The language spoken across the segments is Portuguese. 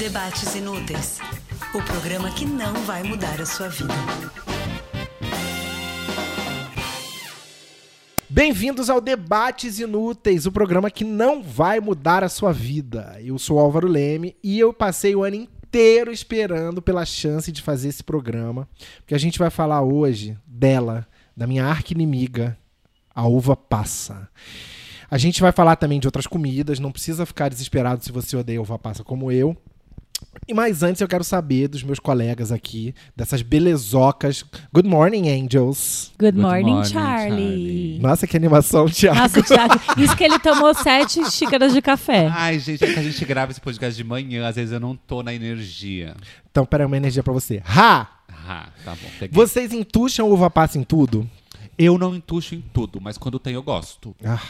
Debates Inúteis o programa que não vai mudar a sua vida. Bem-vindos ao Debates Inúteis, o programa que não vai mudar a sua vida. Eu sou Álvaro Leme e eu passei o ano inteiro esperando pela chance de fazer esse programa, porque a gente vai falar hoje dela, da minha arqui-inimiga, a uva passa. A gente vai falar também de outras comidas, não precisa ficar desesperado se você odeia uva passa como eu. E mais antes eu quero saber dos meus colegas aqui, dessas belezocas. Good morning, angels. Good, Good morning, morning, Charlie. Charlie. Nossa, que animação, Thiago. Nossa, Thiago, isso que ele tomou sete xícaras de café. Ai, gente, é que a gente grava esse podcast de manhã, às vezes eu não tô na energia. Então, pera aí, uma energia pra você. Ha! Ah, tá bom. Peguei. Vocês entucham uva passa em tudo? Eu não entucho em tudo, mas quando tem eu gosto. Ah,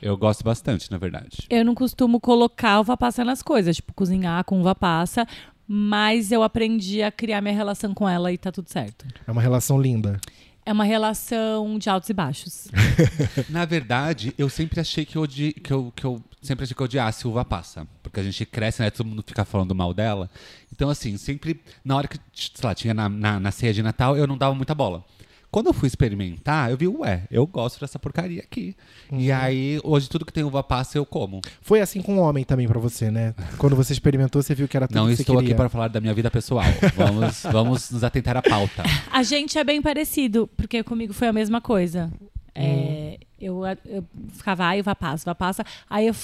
Eu gosto bastante, na verdade. Eu não costumo colocar uva passa nas coisas, tipo cozinhar com uva passa, mas eu aprendi a criar minha relação com ela e tá tudo certo. é uma relação linda. É uma relação de altos e baixos. Na verdade, eu sempre achei que eu, odi... que eu, que eu sempre achei que eu odiasse uva passa. Porque a gente cresce, né? Todo mundo fica falando mal dela. Então, assim, sempre, na hora que, sei lá, tinha na, na, na ceia de Natal, eu não dava muita bola. Quando eu fui experimentar, eu vi, ué, eu gosto dessa porcaria aqui. Uhum. E aí, hoje, tudo que tem uva passa, eu como. Foi assim com o homem também pra você, né? Quando você experimentou, você viu que era tudo Não que estou aqui para falar da minha vida pessoal. Vamos, vamos nos atentar à pauta. A gente é bem parecido, porque comigo foi a mesma coisa. É, eu, eu ficava, ai, uva passa, uva passa. Aí eu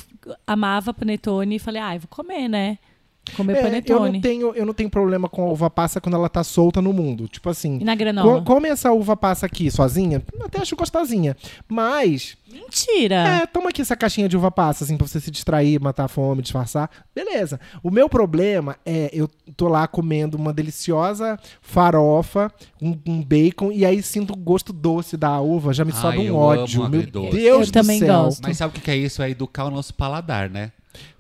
amava panetone e falei, ai, vou comer, né? Comer É, eu panetone. não tenho, eu não tenho problema com a uva passa quando ela tá solta no mundo. Tipo assim, E na granola? co- come essa uva passa aqui sozinha, até acho gostosinha. Mas, Mentira! é, toma aqui essa caixinha de uva passa, assim, pra você se distrair, matar a fome, disfarçar. Beleza. O meu problema é, eu tô lá comendo uma deliciosa farofa, um, um bacon, e aí sinto o gosto doce da uva, já me Ai, sobe um eu ódio. amo Meu. Deus Eu do também céu. gosto. Mas sabe o que que é isso? É educar o nosso paladar, né?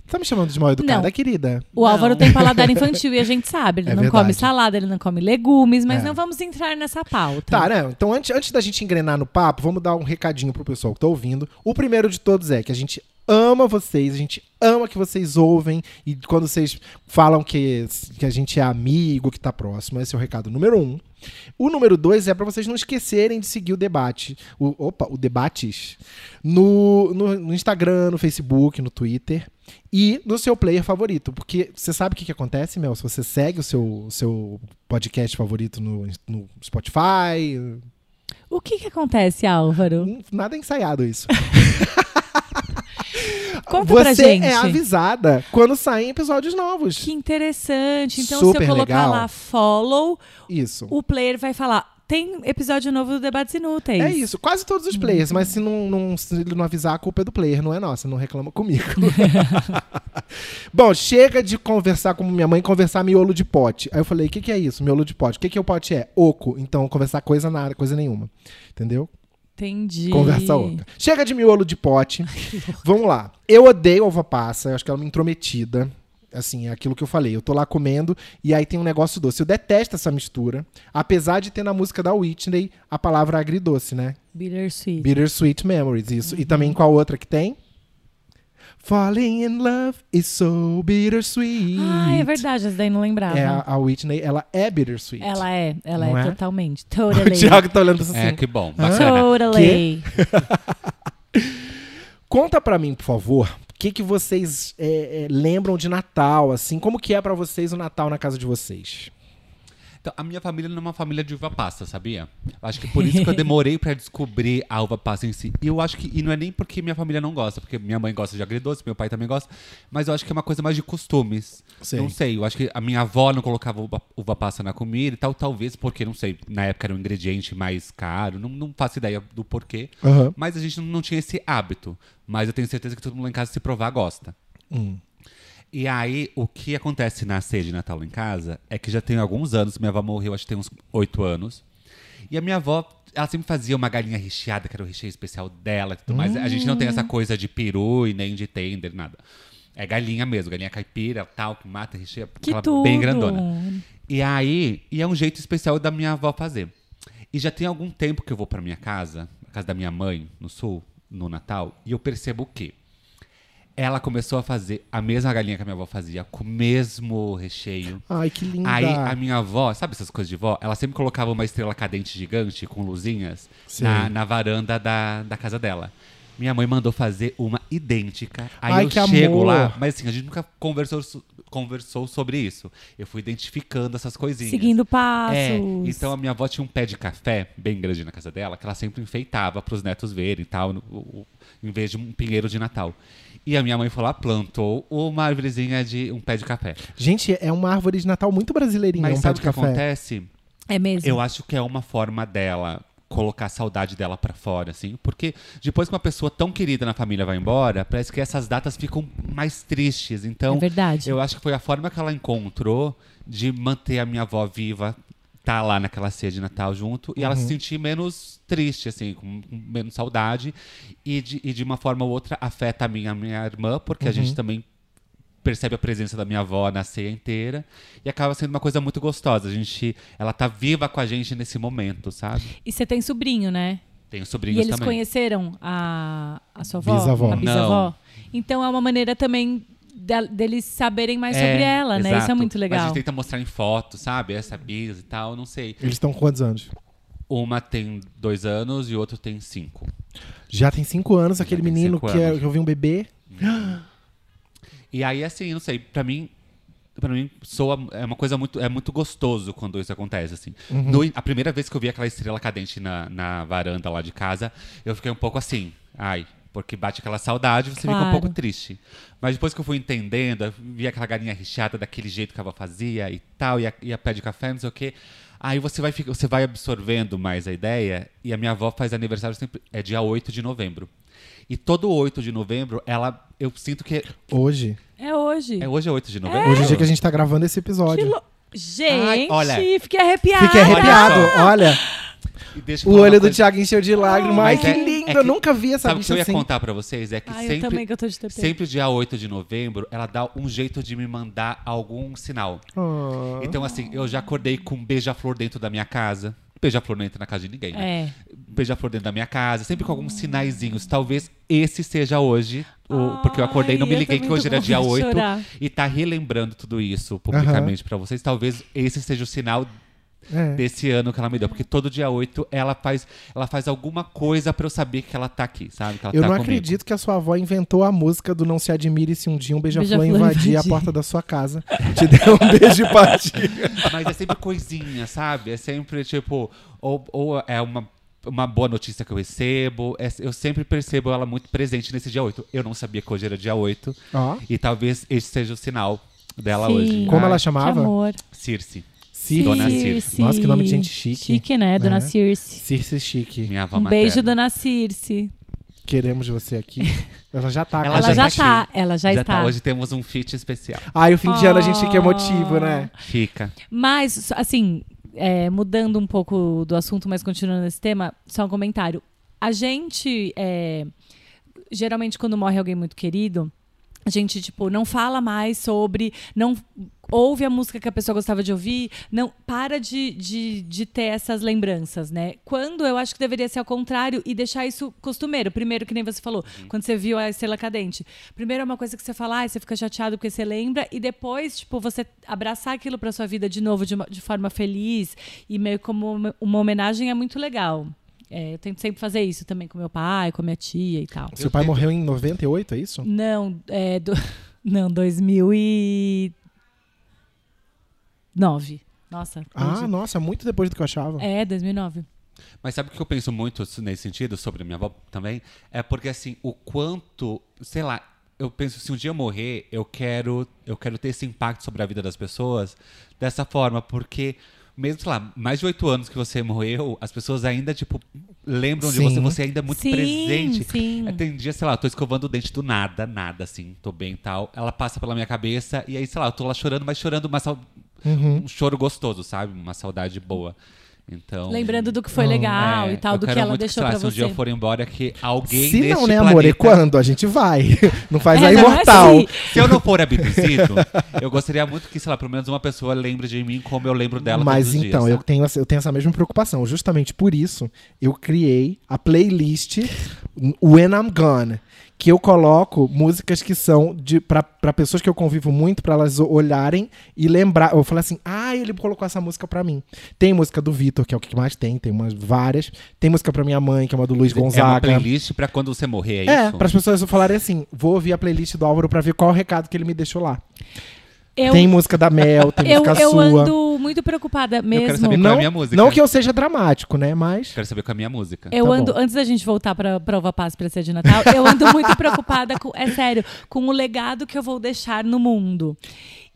Tá me chamando de mal educada, Não. querida? O Álvaro Não. tem paladar infantil e a gente sabe. Ele É não verdade. come salada, ele não come legumes, mas É. não vamos entrar nessa pauta. Tá, né? Então, antes, antes da gente engrenar no papo, vamos dar um recadinho pro pessoal que tá ouvindo. O primeiro de todos é que a gente ama vocês, a gente ama que vocês ouvem e quando vocês falam que, que a gente é amigo, que tá próximo, esse é o recado número um. O número dois é pra vocês não esquecerem de seguir o debate, o, opa, o debates, no, no, no Instagram, no Facebook, no Twitter e no seu player favorito. Porque você sabe o que, que acontece, Mel? Se você segue o seu, seu podcast favorito no, no Spotify, O que que acontece, Álvaro? Hum, Nada ensaiado isso. Conta Você pra gente. é avisada quando saem episódios novos. Que interessante. Então, se Super eu colocar legal. lá follow, Isso. o player vai falar: tem episódio novo do Debates Inúteis. É isso, quase todos os players, mas se, não, não- se ele não avisar, a culpa é do player, não é nossa, não reclama comigo. Bom, chega de conversar como minha mãe, conversar miolo de pote. Aí eu falei, o que, que é isso, miolo de pote? O que, que o pote é? Oco. Então, conversar coisa nada, coisa nenhuma. Entendeu? Entendi. Conversa outra. Chega de miolo de pote. Vamos lá. Eu odeio uva passa, eu acho que ela é uma intrometida. Assim, é aquilo que eu falei. Eu tô lá comendo e aí tem um negócio doce. Eu detesto essa mistura. Apesar de ter na música da Whitney a palavra agridoce, né? Bittersweet. Bittersweet Memories, isso. E também qual outra que tem? Falling in love is so bittersweet. Ah, é verdade, essa daí não lembrava. É, a, a Whitney, ela é bittersweet. Ela é, ela é, é? totalmente. O Totally. Thiago tá olhando assim. É, que bom. Bacana. Totally. Conta pra mim, por favor, o que, que vocês é, é, lembram de Natal, assim? Como que é pra vocês o Natal na casa de vocês? Então, a minha família não é uma família de uva passa, sabia? Acho que por isso que eu demorei pra descobrir a uva passa em si. E eu acho que, e não é nem porque minha família não gosta, porque minha mãe gosta de agridoce, meu pai também gosta, mas eu acho que é uma coisa mais de costumes. Sei. Não sei, eu acho que a minha avó não colocava uva, uva passa na comida e tal, talvez porque, não sei, na época era um ingrediente mais caro, não, não faço ideia do porquê. Aham. Mas a gente não, não tinha esse hábito. Mas eu tenho certeza que todo mundo lá em casa se provar gosta. Hum. E aí, o que acontece na ceia de Natal em casa é que já tem alguns anos, minha avó morreu, acho que tem uns oito anos. E a minha avó, ela sempre fazia uma galinha recheada, que era o recheio especial dela e tudo mais. A gente não tem essa coisa de peru e nem de tender, nada. É galinha mesmo, galinha caipira, tal, que mata, recheia, Que aquela tudo. bem grandona. E aí, e é um jeito especial da minha avó fazer. E já tem algum tempo que eu vou pra minha casa, a casa da minha mãe, no sul, no Natal, e eu percebo o quê? Ela começou a fazer a mesma galinha que a minha avó fazia, com o mesmo recheio. Ai, que linda. Aí a minha avó, sabe essas coisas de vó? Ela sempre colocava uma estrela cadente gigante com luzinhas na, na varanda da, da casa dela. Minha mãe mandou fazer uma idêntica. Aí Ai, eu que chego amor. lá, mas assim, a gente nunca conversou, so- conversou sobre isso. Eu fui identificando essas coisinhas. Seguindo passos. É, então a minha avó tinha um pé de café bem grande na casa dela, que ela sempre enfeitava para os netos verem e tal, no- o- em vez de um pinheiro de Natal. E a minha mãe foi lá, plantou uma árvorezinha de um pé de café. Gente, é uma árvore de Natal muito brasileirinha, Mas um pé sabe de o que café. acontece? É mesmo. Eu acho que é uma forma dela colocar a saudade dela pra fora, assim. Porque depois que uma pessoa tão querida na família vai embora, parece que essas datas ficam mais tristes. Então, É verdade. eu acho que foi a forma que ela encontrou de manter a minha avó viva, tá lá naquela ceia de Natal junto, e ela se sentir menos triste, assim, com, com menos saudade. E de, e de uma forma ou outra afeta a minha, a minha irmã, porque a gente também percebe a presença da minha avó na ceia inteira e acaba sendo uma coisa muito gostosa. A gente, ela tá viva com a gente nesse momento, sabe? E você tem sobrinho, né? Tenho E sobrinhos eles também. conheceram a, a sua avó? Bisavó. A bisavó? Não. Então é uma maneira também deles saberem mais É, sobre ela, né? Isso é exato. muito Mas a legal. gente tenta mostrar em foto, sabe? Essa bis e tal, não sei. Eles estão com quantos anos? Uma tem dois anos e o outro tem cinco. Já tem cinco anos, aquele tem menino que, é- anos. que eu vi um bebê. E aí, assim, não sei, pra mim. Pra mim, soa, é uma coisa muito. É muito gostoso quando isso acontece, assim. Uhum. No- a primeira vez que eu vi aquela estrela cadente na, na varanda lá de casa, eu fiquei um pouco assim. Ai, porque bate aquela saudade, você fica um Claro. pouco triste. Mas depois que eu fui entendendo, eu vi aquela galinha recheada daquele jeito que a avó fazia e tal, e a, e a pé de café, não sei o quê. Aí você vai, você vai absorvendo mais a ideia, e a minha avó faz aniversário sempre. É dia 8 de novembro. E todo 8 de novembro, ela. Eu sinto que. Hoje. É hoje. É, hoje é 8 de novembro? Hoje é o dia que a gente tá gravando esse episódio. Lo- Gente, Ai, olha. fiquei arrepiada. Fiquei arrepiado. Olha, o olho do. Thiago encheu de lágrimas. Ai, Mas que é- lindo. é que- eu nunca vi essa Sabe o que eu ia assim. contar pra vocês? É que Ai, eu sempre, também que eu tô de TP. sempre dia 8 de novembro, ela dá um jeito de me mandar algum sinal. Ah. Então, assim, eu já acordei com um beija-flor dentro da minha casa. Beija-flor não entra na casa de ninguém, né? É. Beija-flor dentro da minha casa, sempre com alguns sinaizinhos. Talvez esse seja hoje, o- porque eu acordei e não me liguei que hoje era dia vontade de 8 chorar. e tá relembrando tudo isso publicamente pra vocês. Talvez esse seja o sinal É. desse ano que ela me deu, porque todo dia 8 ela faz, ela faz alguma coisa pra eu saber que ela tá aqui, sabe? Que ela Eu tá não comigo. acredito que a sua avó inventou a música do Não Se Admire se um dia um beija-flor Beija-flor invadir a porta da sua casa. Te deu um beijo e partiu. Mas é sempre coisinha, sabe? É sempre tipo, ou, ou é uma, uma boa notícia que eu recebo. é- eu sempre percebo ela muito presente nesse dia 8. Eu não sabia que hoje era dia 8. Ó. E talvez esse seja o sinal dela Sim. hoje. Como Ai, ela Que chamava? amor. Circe. Circe. Dona Circe. Nossa, que nome de gente chique. Chique, né, Dona É. Circe? Circe Chique. Minha avó Um materna. beijo, Dona Circe. Queremos você aqui. Ela já tá. Ela com a Ela já gente. tá, ela já, está. Hoje temos um feat especial. Ai, o fim de ano a gente fica emotivo, né? Fica. Mas, assim, é, mudando um pouco do assunto, mas continuando nesse tema, só um comentário. A gente, é, geralmente, quando morre alguém muito querido, a gente, tipo, não fala mais sobre, não ouve a música que a pessoa gostava de ouvir, não para de, de, de ter essas lembranças, né? Quando eu acho que deveria ser ao contrário e deixar isso costumeiro. Primeiro, que nem você falou, quando você viu a estrela cadente. Primeiro é uma coisa que você fala, ah, você fica chateado porque você lembra, e depois, tipo, você abraçar aquilo pra sua vida de novo, de, uma- de forma feliz, e meio como uma- uma homenagem é muito legal. É, eu tento sempre fazer isso também com meu pai, com minha tia e tal. Seu pai morreu em 98, é isso? Não, é do, não, 2009. Nossa. Ah, nossa, muito depois do que eu achava. É, 2009. Mas sabe o que eu penso muito nesse sentido sobre a minha avó também? É porque assim, o quanto, sei lá, eu penso se um dia eu morrer, eu quero, eu quero ter esse impacto sobre a vida das pessoas dessa forma, porque mesmo, sei lá, mais de oito anos que você morreu, as pessoas ainda, tipo, lembram de Sim. você, você ainda é muito Sim, presente. sim. É, Tem dia, sei lá, eu tô escovando o dente do nada, nada, assim, tô bem e tal. Ela passa pela minha cabeça e aí, sei lá, eu tô lá chorando, mas chorando uma sau- Uhum. um choro gostoso, sabe? Uma saudade boa. Então. Lembrando do que foi legal É, e tal, do que ela muito deixou lá, pra se um dia você. eu for embora, que alguém Se não, né, planeta... amor? E quando? A gente vai. Não faz É, a é imortal. assim. Se eu não for abduzido, eu gostaria muito que, sei lá, pelo menos uma pessoa lembre de mim como eu lembro dela Mas então, dias, eu sabe? tenho, eu tenho essa mesma preocupação. Justamente por isso, eu criei a playlist When I'm Gone. Que eu coloco músicas que são de pra, pra pessoas que eu convivo muito, pra elas olharem e lembrar. Eu falo assim, ah, ele colocou essa música pra mim. Tem música do Vitor, que é o que mais tem, tem umas várias. Tem música pra minha mãe, que é uma do Luiz É uma Gonzaga. playlist pra quando você morrer, é, É, isso? para as pessoas falarem assim, vou ouvir a playlist do Álvaro pra ver qual é o recado que ele me deixou lá. Eu, Tem música da Mel, tem eu, música eu sua. ando muito preocupada mesmo. quero saber qual é a não, minha música. não que eu seja dramático, né? Mas. Quero saber com a minha música. Eu Tá ando, bom. antes da gente voltar pra prova paz pra ser de Natal, eu ando muito preocupada com, é sério, com o legado que eu vou deixar no mundo.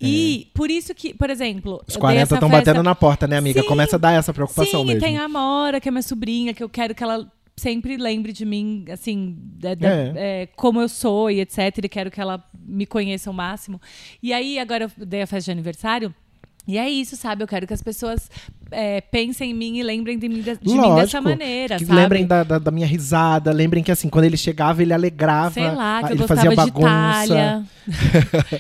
E por isso que, por exemplo, É. Os eu dei 40 essa estão festa- batendo na porta, né, amiga? Sim. Começa a dar essa preocupação Sim, mesmo. e tem a Amora, que é minha sobrinha, que eu quero que ela sempre lembre de mim, assim, da- da- É. é, como eu sou e etc. E quero que ela me conheça ao máximo. E aí, agora eu dei a festa de aniversário. E é isso, sabe? Eu quero que as pessoas é, pensem em mim e lembrem de mim, de, de mim dessa Lógico, maneira, sabe? lembrem da, da, da minha risada, lembrem que assim, quando ele chegava, ele alegrava, Sei lá, que ele eu fazia gostava de bagunça.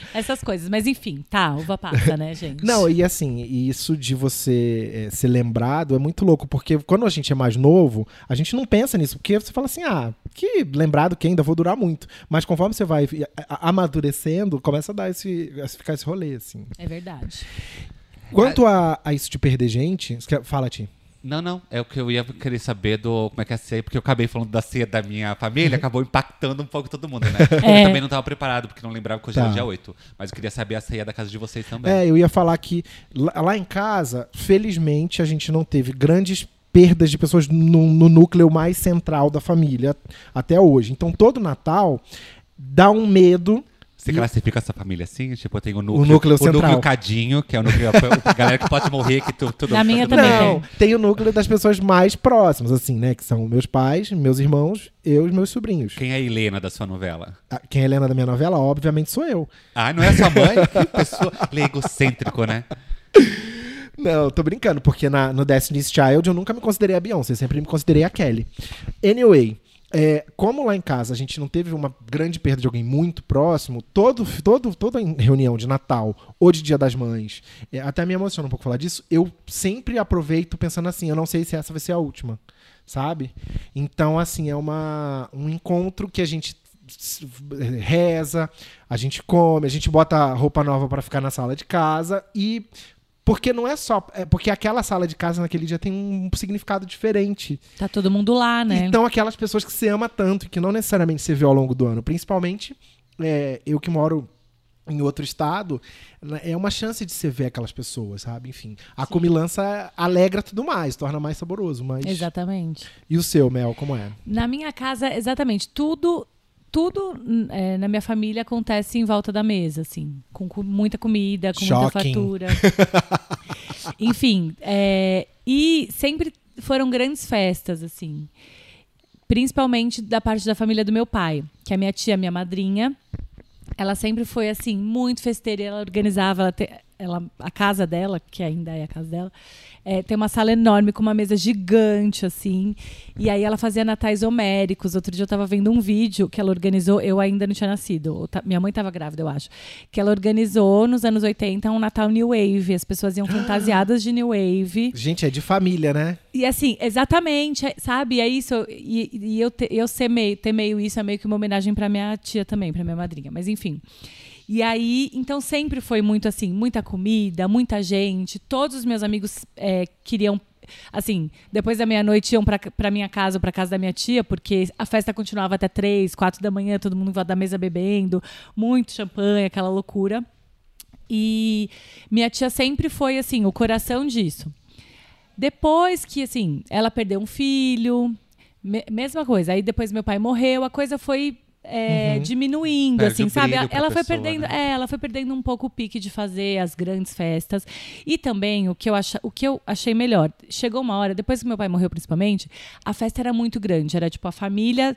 Essas coisas. Mas enfim, tá, uva passa, né, gente? Não, e assim, isso de você eh, ser lembrado é muito louco, porque quando a gente é mais novo, a gente não pensa nisso, porque você fala assim, ah, que lembrado que ainda vou durar muito. Mas conforme você vai amadurecendo, começa a dar esse, a ficar esse rolê, assim. É verdade. Quanto a, a isso de perder gente, fala, Ti. Não, não. É o que eu ia querer saber do como é que é a ceia, porque eu acabei falando da ceia da minha família, acabou impactando um pouco todo mundo, né? É. Eu também não estava preparado, porque não lembrava que hoje Tá. era dia 8. Mas eu queria saber a ceia da casa de vocês também. É, eu ia falar que lá, lá em casa, felizmente, a gente não teve grandes perdas de pessoas no, no núcleo mais central da família até hoje. Então, todo Natal dá um medo. Você classifica essa família assim? Tipo, tem o núcleo, O núcleo o central. núcleo cadinho, que é o núcleo. a galera que pode morrer, que tu, tudo. Na minha tudo também. Não, tem o núcleo das pessoas mais próximas, assim, né? Que são meus pais, meus irmãos, eu e meus sobrinhos. Quem é a Helena da sua novela? Ah, Quem é a Helena da minha novela, obviamente, sou eu. Ah, não é sua mãe? que pessoa. Ele é egocêntrico, né? Não, tô brincando, porque na, no Destiny's Child eu nunca me considerei a Beyoncé, sempre me considerei a Kelly. Anyway, é, como lá em casa a gente não teve uma grande perda de alguém muito próximo, todo, todo, toda reunião de Natal ou de Dia das Mães, é, até me emociona um pouco falar disso, eu sempre aproveito pensando assim, eu não sei se essa vai ser a última, sabe? Então, assim, é uma, um encontro que a gente reza, a gente come, a gente bota roupa nova pra ficar na sala de casa e porque não é só. É porque aquela sala de casa naquele dia tem um significado diferente. Tá todo mundo lá, né? Então, aquelas pessoas que você ama tanto e que não necessariamente você vê ao longo do ano, principalmente é, eu que moro em outro estado, né, é uma chance de você ver aquelas pessoas, sabe? Enfim, a comilança alegra tudo mais, torna mais saboroso. Mas... Exatamente. E o seu, Mel, como é? Na minha casa, exatamente, tudo tudo hum, é, na minha família acontece em volta da mesa, assim, com, com muita comida, com muita Shocking. fatura. Enfim, é, e sempre foram grandes festas, assim, principalmente da parte da família do meu pai, que a minha tia, minha madrinha, ela sempre foi assim muito festeira, ela organizava, ela te- ela- a casa dela, que ainda é a casa dela, é, tem uma sala enorme com uma mesa gigante assim. E aí ela fazia natais homéricos. Outro dia eu tava vendo um vídeo que ela organizou, eu ainda não tinha nascido. ta- minha mãe tava grávida, eu acho. Que ela organizou nos anos 80 um Natal New Wave. As pessoas iam fantasiadas de New Wave. Gente, é de família, né? E assim, exatamente, é- sabe? É isso. E, e eu, te, eu ser meio, ter meio isso é meio que uma homenagem pra minha tia também, pra minha madrinha. Mas enfim. E aí, então sempre foi muito assim, muita comida, muita gente. Todos os meus amigos é, queriam. Assim, depois da meia-noite iam pra minha casa ou pra casa da minha tia, porque a festa continuava até três, quatro da manhã, todo mundo da mesa bebendo, muito champanhe, aquela loucura. E minha tia sempre foi assim, o coração disso. Depois que, assim, ela perdeu um filho, me- mesma coisa. Aí depois meu pai morreu, a coisa foi é, diminuindo, Perde assim, sabe? Ela foi pessoa, perdendo, né? é, ela foi perdendo um pouco o pique de fazer as grandes festas. E também o que eu acha, o que eu achei melhor, chegou uma hora, depois que meu pai morreu principalmente, a festa era muito grande, era tipo a família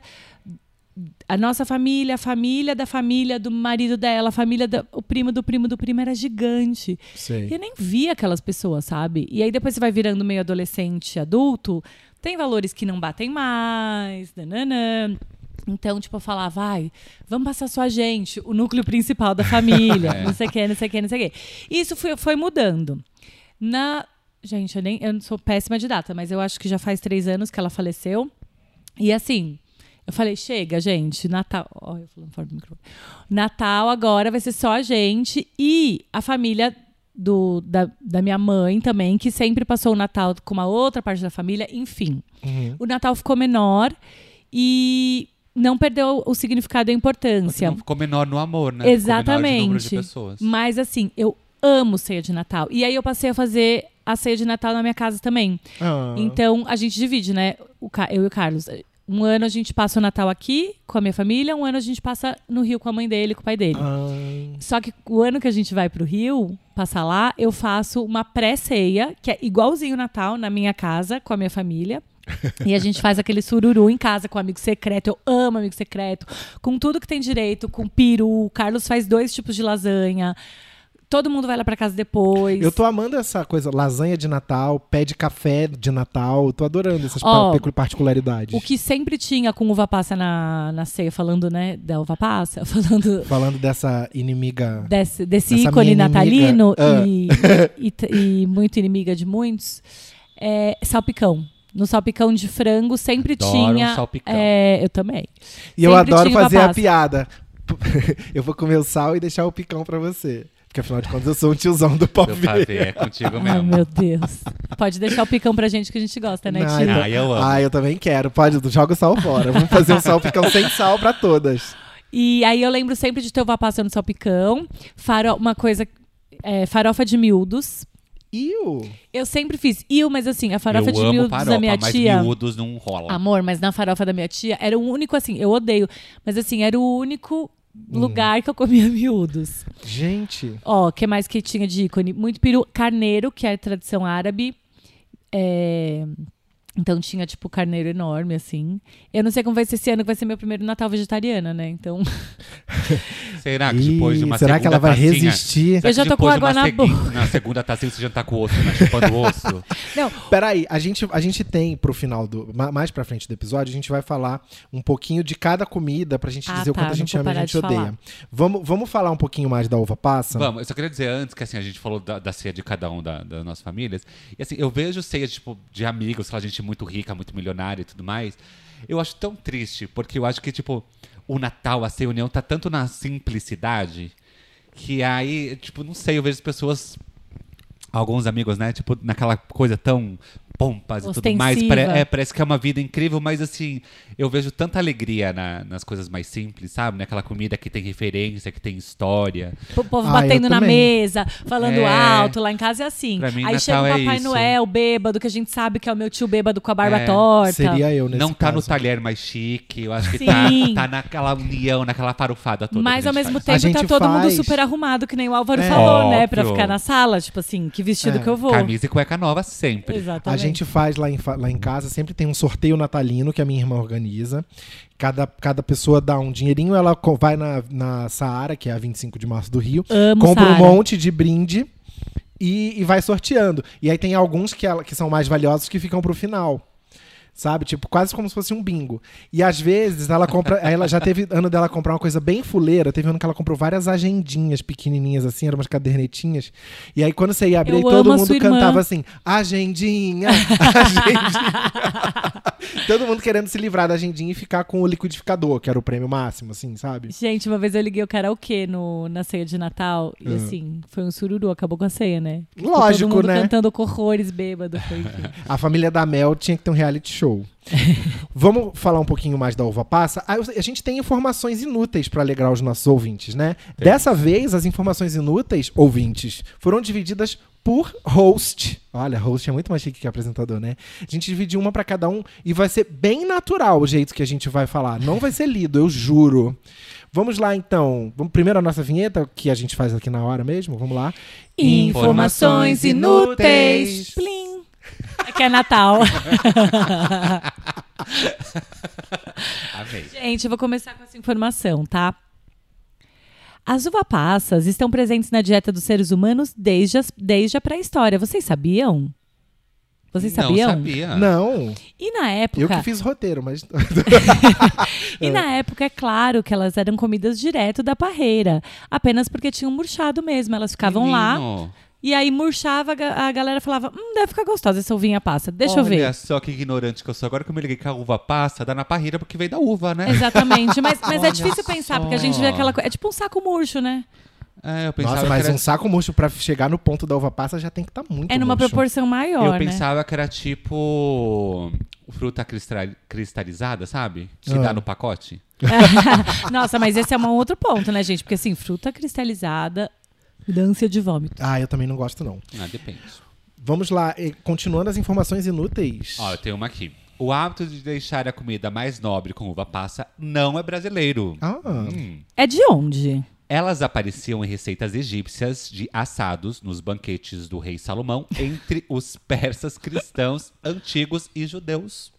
a nossa família, a família da família do marido dela, a família da, o primo do primo do primo era gigante. Sei. E eu nem via aquelas pessoas, sabe? E aí depois você vai virando meio adolescente, adulto, tem valores que não batem mais, nananã. Então, tipo, eu falava, vai, vamos passar só a gente, o núcleo principal da família, não sei o que, não sei o que, não sei o que. Isso foi, foi mudando. Na. Gente, eu, nem, eu sou péssima de data, mas eu acho que já faz três anos que ela faleceu. E assim, Eu falei, chega, gente, Natal. Ó, eu falando fora do microfone. Natal agora vai ser só a gente e a família do, da, da minha mãe também, que sempre passou o Natal com uma outra parte da família, enfim. Uhum. O Natal ficou menor e não perdeu o significado e a importância. Não ficou menor no amor, né? Ficou menor de número de Exatamente. pessoas. Mas assim, eu amo ceia de Natal. E aí eu passei a fazer a ceia de Natal na minha casa também. Ah. Então a gente divide, né? Eu e o Carlos. Um ano a gente passa o Natal aqui com a minha família, um ano a gente passa no Rio com a mãe dele, com o pai dele. Ah. Só que o ano que a gente vai pro Rio, passar lá, eu faço uma pré-ceia, que é igualzinho o Natal, na minha casa, com a minha família. e a gente faz aquele sururu em casa com amigo secreto. Eu amo amigo secreto. Com tudo que tem direito, com peru. O Carlos faz dois tipos de lasanha. Todo mundo vai lá pra casa depois. Eu tô amando essa coisa, lasanha de Natal, pé de café de Natal. Eu tô adorando essas Ó, particularidades. O que sempre tinha com uva passa na, na ceia, falando, né, da uva passa, falando Falando dessa inimiga. desse, desse ícone natalino Ah. e, e, e muito inimiga de muitos, é salpicão. No salpicão de frango sempre Adoro tinha. um salpicão. é, eu também. E eu Sempre adoro tinha uva fazer a piada. eu vou comer o sal e deixar o picão pra você. Porque afinal de contas eu sou um tiozão do Meu pavê é contigo Ai, mesmo. meu Deus. Pode deixar o picão pra gente que a gente gosta, né, então- Ah, eu amo. Ah, eu também quero. Pode, joga o sal fora. Vamos fazer um sal picão sem sal pra todas. E aí eu lembro sempre de ter uva passa no salpicão, faro, uma coisa, é, farofa de miúdos. Iu. Eu sempre fiz. E, mas assim, a farofa eu de miúdos farofa, da minha mas tia. miúdos não rola. Amor, mas na farofa da minha tia era o único, assim, eu odeio, mas assim, era o único Hum. lugar que eu comia miúdos. Gente. Ó, o que mais que tinha de ícone? Muito peru, carneiro, que é a tradição árabe. É, Então tinha, tipo, carneiro enorme, assim. Eu não sei como vai ser esse ano, que vai ser meu primeiro Natal vegetariana, né? Então. Será que depois de uma será que ela vai segunda tacinha- resistir? será Eu já tô com água na boca. Na segunda tacinha você já tá com o osso, né? Chupando o osso. Não, Peraí, a gente, a gente tem pro final do. ma- Mais pra frente do episódio, a gente vai falar um pouquinho de cada comida pra gente Ah, dizer o tá, quanto a não gente ama e a gente de odeia. falar. Vamos, vamos falar um pouquinho mais da uva passa? Vamos, eu só queria dizer antes que assim, a gente falou da, da ceia de cada um da- das nossas famílias. E assim, eu vejo ceia tipo, de amigos, sei lá, gente muito rica, muito milionária e tudo mais. Eu acho tão triste, porque eu acho que, tipo, o Natal, a ceia união, tá tanto na simplicidade que aí, tipo, não sei, eu vejo as pessoas. Alguns amigos, né? Tipo, naquela coisa tão pompas e tudo mais. Ostensiva. Pare- é, parece que é uma vida incrível, mas assim, eu vejo tanta alegria na- nas coisas mais simples, sabe? Naquela comida que tem referência, que tem história. o povo Ah, batendo na mesa, falando É. alto, lá em casa é assim. Pra mim, Aí chega o Natal é Papai isso. Noel, bêbado, que a gente sabe que é o meu tio bêbado com a barba É, torta. Seria eu nesse não tá no caso. talher mais chique, eu acho que tá, tá naquela união, naquela farofada toda. Mas ao mesmo faz. tempo tá todo mundo faz- super arrumado, que nem o Álvaro É. falou, né? Pra Óbvio. ficar na sala, tipo assim, que vestido É. que eu vou. Camisa e cueca nova sempre. A Exatamente. Gente faz lá em, lá em casa, sempre tem um sorteio natalino que a minha irmã organiza. Cada, cada pessoa dá um dinheirinho, ela vai na, na Saara, que é a 25 de março do Rio, Amo compra um Saara. monte de brinde e, e vai sorteando. E aí tem alguns que, ela- que são mais valiosos que ficam pro final. Sabe? Tipo, quase como se fosse um bingo. E às vezes ela compra. ela já teve ano dela comprar uma coisa bem fuleira. Teve ano que ela comprou várias agendinhas pequenininhas, assim, eram umas cadernetinhas. E aí quando você ia abrir, todo mundo cantava assim: agendinha, agendinha. todo mundo querendo se livrar da agendinha e ficar com o liquidificador, que era o prêmio máximo, assim, sabe? Gente, uma vez eu liguei o karaokê no, na ceia de Natal e Ah. assim, foi um sururu, acabou com a ceia, né? Ficou Lógico, todo mundo né? cantando com horrores bêbado. Foi. A família da Mel tinha que ter um reality show. Vamos falar um pouquinho mais da uva passa? Ah, A gente tem informações inúteis para alegrar os nossos ouvintes, né? Dessa vez, as informações inúteis, ouvintes, foram divididas por host. Olha, host é muito mais chique que apresentador, né? A gente dividiu uma para cada um e vai ser bem natural o jeito que a gente vai falar. Não vai ser lido, eu juro. Vamos lá, então. Vamos primeiro a nossa vinheta, que a gente faz aqui na hora mesmo. Vamos lá. Informações inúteis. Plim. Que é Natal. Amei. Gente, eu vou começar com essa informação, tá? As uva passas estão presentes na dieta dos seres humanos desde, as- desde a pré-história. Vocês sabiam? Vocês Não sabiam? sabia. Não, E na eu época, que fiz roteiro, mas. e na época é claro que elas eram comidas direto da parreira, apenas porque tinham murchado mesmo. Elas ficavam lá Menino. E aí murchava, a ga- a galera falava, hum, deve ficar gostosa essa uvinha passa. Deixa eu ver. Olha só que ignorante que eu sou. Agora que eu me liguei que a uva passa, dá na parreira porque vem da uva, né? Exatamente. Mas, mas é Olha difícil pensar, só. porque a gente vê aquela coisa. É tipo um saco murcho, né? É, eu pensava Nossa, mas que era... um saco murcho pra chegar no ponto da uva passa já tem que estar muito É numa murcho. proporção maior, Eu né? pensava que era tipo fruta cristal- cristalizada, sabe? Que Ah. dá no pacote. Nossa, mas esse é um outro ponto, né, gente? Porque assim, fruta cristalizada, ânsia de vômito. Ah, eu também não gosto, não. Ah, depende. Vamos lá, continuando as informações inúteis. Ó, eu tenho uma aqui. O hábito de deixar a comida mais nobre com uva passa não é brasileiro. Ah, Hum. É de onde? Elas apareciam em receitas egípcias de assados nos banquetes do rei Salomão entre os persas cristãos antigos e judeus.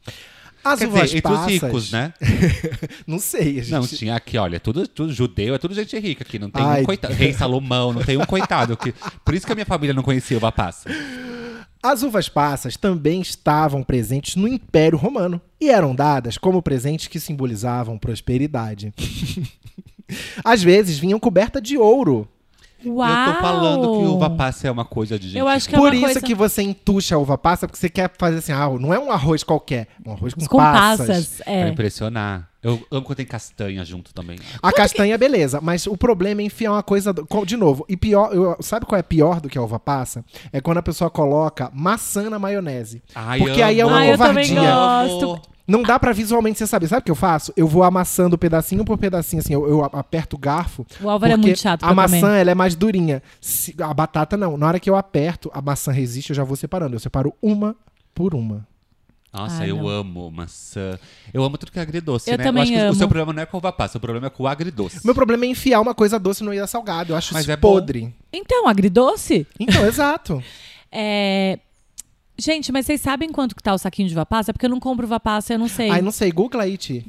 As Quer uvas dizer, entre os passas... ricos, né? não sei, a gente... Não, tinha aqui, olha, tudo, tudo judeu, é tudo gente rica aqui. Não tem Ai. um coitado. Rei Salomão, não tem um coitado. Que... Por isso que a minha família não conhecia uva passa. As uvas passas também estavam presentes no Império Romano e eram dadas como presentes que simbolizavam prosperidade. Às vezes vinham coberta de ouro. Uau! Eu tô falando que uva passa é uma coisa de gente. Eu acho que é Por uma isso coisa... que você entuxa a uva passa, porque você quer fazer assim, ah, não é um arroz qualquer, é um arroz com, Com passas. passas, Pra é. impressionar. Eu amo quando tem castanha junto também. A castanha, beleza, mas o problema é enfiar uma coisa. do- co- De novo, e pior, eu- sabe qual é pior do que a uva passa? É quando a pessoa coloca maçã na maionese. Ai, Porque aí é amo. uma Ai, eu também covardia. gosto. Não dá pra visualmente você saber. Sabe o que eu faço? Eu vou amassando pedacinho por pedacinho, assim, eu, eu aperto o garfo. O Álvaro é muito chato A maçã, comer. ela é mais durinha. Se- a batata, não. Na hora que eu aperto, a maçã resiste, eu já vou separando. Eu separo uma por uma. Nossa, Ai, eu não. amo maçã. Eu amo tudo que é agridoce, Eu né? também acho que o amo. seu problema não é com uva passa, o problema é com o agridoce. Meu problema é enfiar uma coisa doce no ia salgado. Eu acho Mas isso é bom. podre. Então, agridoce? Então, exato. É... Gente, mas vocês sabem quanto que tá o saquinho de vapassa? Porque eu não compro vapassa, eu não sei. Ai, não sei, Google aí, Ti.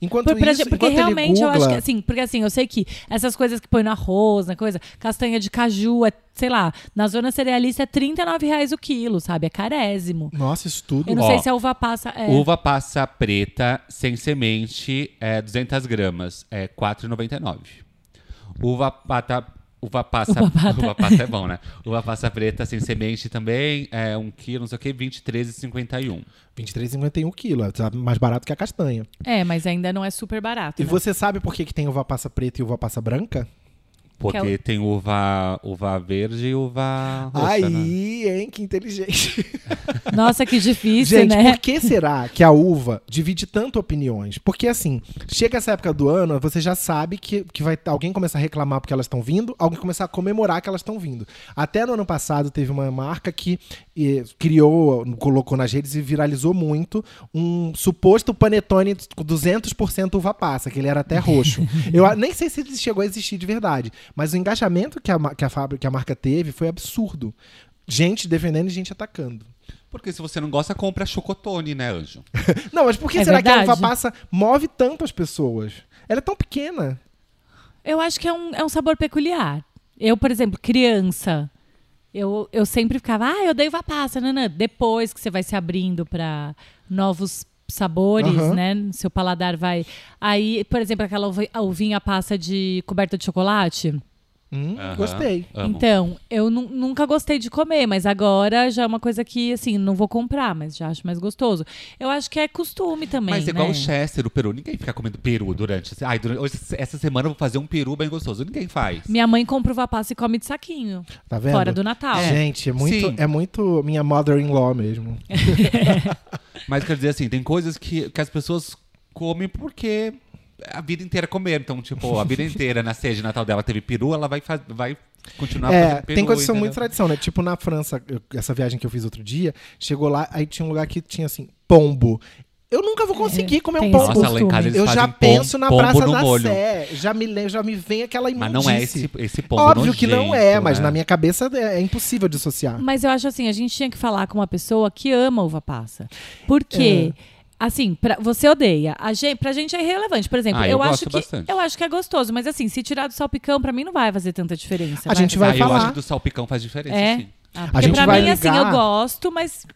Enquanto Por- isso, gente- porque enquanto ele realmente eu acho que assim, porque assim, eu sei que essas coisas que põe no arroz, na coisa, castanha de caju, é, sei lá, na zona cerealista é 39 reais o quilo, sabe? É carésimo. Nossa, isso tudo. Eu não Ó, sei se a uva passa. É. Uva passa preta, sem semente, é 200 gramas, é 4,99. Uva pata... Uva passa, Uva pata. uva passa é bom, né? Uva passa preta sem semente também, é 1 quilo, não sei o que, 23,51. 23,51 quilos. Tá mais barato que a castanha. É, mas ainda não é super barato. E né? você sabe por que, que tem uva passa preta e uva passa branca? Porque Que é tem uva, uva verde e uva roxa, né? Aí, hein? Que inteligente. Nossa, que difícil, Gente, né? por que será que a uva divide tanto opiniões? Porque assim, chega essa época do ano, você já sabe que, que vai alguém começar a reclamar porque elas estão vindo, alguém começar a comemorar que elas estão vindo. Até no ano passado teve uma marca que eh, criou, colocou nas redes e viralizou muito um suposto panetone com 200% uva passa, que ele era até roxo. Eu nem sei se ele chegou a existir de verdade, mas o engajamento que a, que a fábrica, que a marca teve foi absurdo. Gente defendendo e gente atacando. Porque se você não gosta, compra chocotone, né, Anjo? Não, mas por que É será que a verdade. uva passa move tanto as pessoas? Ela é tão pequena. Eu acho que é um, é um sabor peculiar. Eu, por exemplo, criança, eu, eu sempre ficava, ah, eu dei uva passa, nanã. Depois que você vai se abrindo para novos sabores, Aham. né? Seu paladar vai. Aí, por exemplo, aquela uvinha passa de coberta de chocolate. Hum, Gostei. amo. Então, eu nu- nunca gostei de comer, mas agora já é uma coisa que, assim, não vou comprar, mas já acho mais gostoso. Eu acho que é costume também. Mas é igual né? o Chester, o peru. Ninguém fica comendo peru durante. Ai, durante hoje, essa semana eu vou fazer um peru bem gostoso. Ninguém faz. Minha mãe compra uva passa e come de saquinho. Tá vendo? Fora do Natal. Gente, é muito, Sim. é muito minha mother-in-law mesmo. Mas quer dizer assim, tem coisas que, que as pessoas comem porque a vida inteira comeram. Então, tipo, a vida inteira na ceia de Natal dela teve peru, ela vai, faz, vai continuar É, fazendo peru. tem coisas que são muito tradição, né? Tipo na França, eu- essa viagem que eu fiz outro dia, chegou lá, aí tinha um lugar que tinha assim, pombo. Eu nunca vou conseguir comer um pombo. Nossa, lá em casa eles eu já penso na Praça da molho. Sé. Já me, já me vem aquela Mas imundice. não é esse, esse pombo Óbvio que não é, nojento, mas né? na minha cabeça é, é impossível dissociar. Mas eu acho assim, a gente tinha que falar com uma pessoa que ama uva passa. Porque, É. assim, pra, você odeia. A gente, pra gente é irrelevante. Por exemplo, Ah, eu eu, acho que bastante. eu acho que é gostoso, mas assim, se tirar do salpicão, pra mim não vai fazer tanta diferença. A gente vai ah, eu falar. acho que do salpicão faz diferença, É? sim. Ah, porque gente pra vai mim, assim, ligar- eu gosto, mas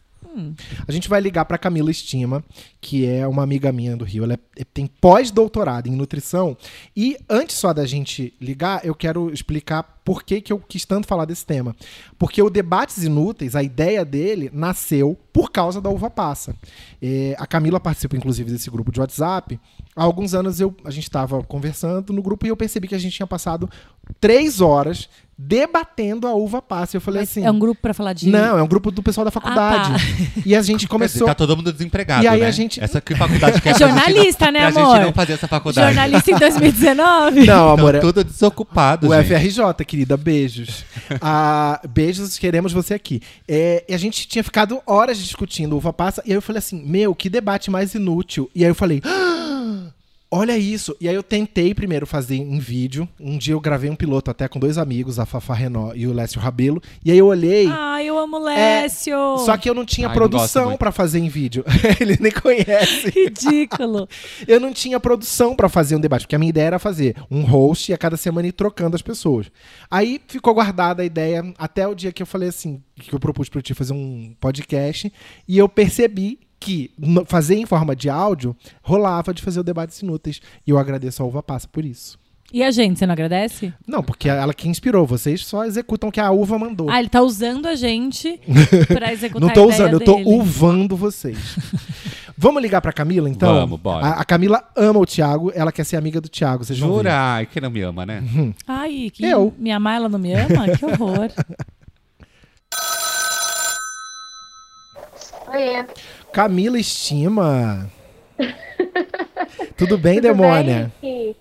A gente vai ligar pra Camila Estima, que é uma amiga minha do Rio. Ela é- tem pós-doutorado em nutrição. E antes só da gente ligar, eu quero explicar por que, que eu quis tanto falar desse tema. Porque o Debates Inúteis, a ideia dele nasceu por causa da uva passa. É, a Camila participa, inclusive, desse grupo de WhatsApp. Há alguns anos eu, a gente estava conversando no grupo e eu percebi que a gente tinha passado três horas debatendo a uva passa. Eu falei Mas assim. é um grupo pra falar de. Não, é um grupo do pessoal da faculdade. Ah, E a gente começou. tá todo mundo desempregado, E aí né? a gente- Essa que faculdade que é pra Jornalista, não, né, amor? gente não fazer essa faculdade. Jornalista em 2019? Não, amor, é Estão tudo desocupado, o gente. FRJ, querida, beijos. Ah, beijos, queremos você aqui. É, e a gente tinha ficado horas discutindo uva passa, e aí eu falei assim: meu, que debate mais inútil. E aí eu falei. "Ah, Olha isso. E aí eu tentei primeiro fazer em vídeo. Um dia eu gravei um piloto até com dois amigos, a Fafá Renó e o Lécio Rabelo. E aí eu olhei. Ai, eu amo Lécio. Só que eu não tinha Ai, produção pra fazer em vídeo. Ele nem conhece. Ridículo. Eu não tinha produção pra fazer um debate, porque a minha ideia era fazer um host e a cada semana ir trocando as pessoas. Aí ficou guardada a ideia até o dia que eu falei assim, que eu propus pra ti fazer um podcast, e eu percebi que fazer em forma de áudio rolava de fazer o debates inúteis. E eu agradeço a Uva Passa por isso. E a gente, você não agradece? Não, porque ela que inspirou, vocês só executam o que a uva mandou. Ah, ele tá usando a gente pra executar Não tô a ideia usando, eu tô dele. uvando vocês. Vamos ligar pra Camila, então? Vamos, bora. A, a Camila ama o Thiago, ela quer ser amiga do Thiago, vocês vão ver. Jura? Ai, que não me ama, né? Ai, que Eu. me amar, ela não me ama? Que horror. Oiê. Camila Estima. Tudo bem, Tudo demônia? bem?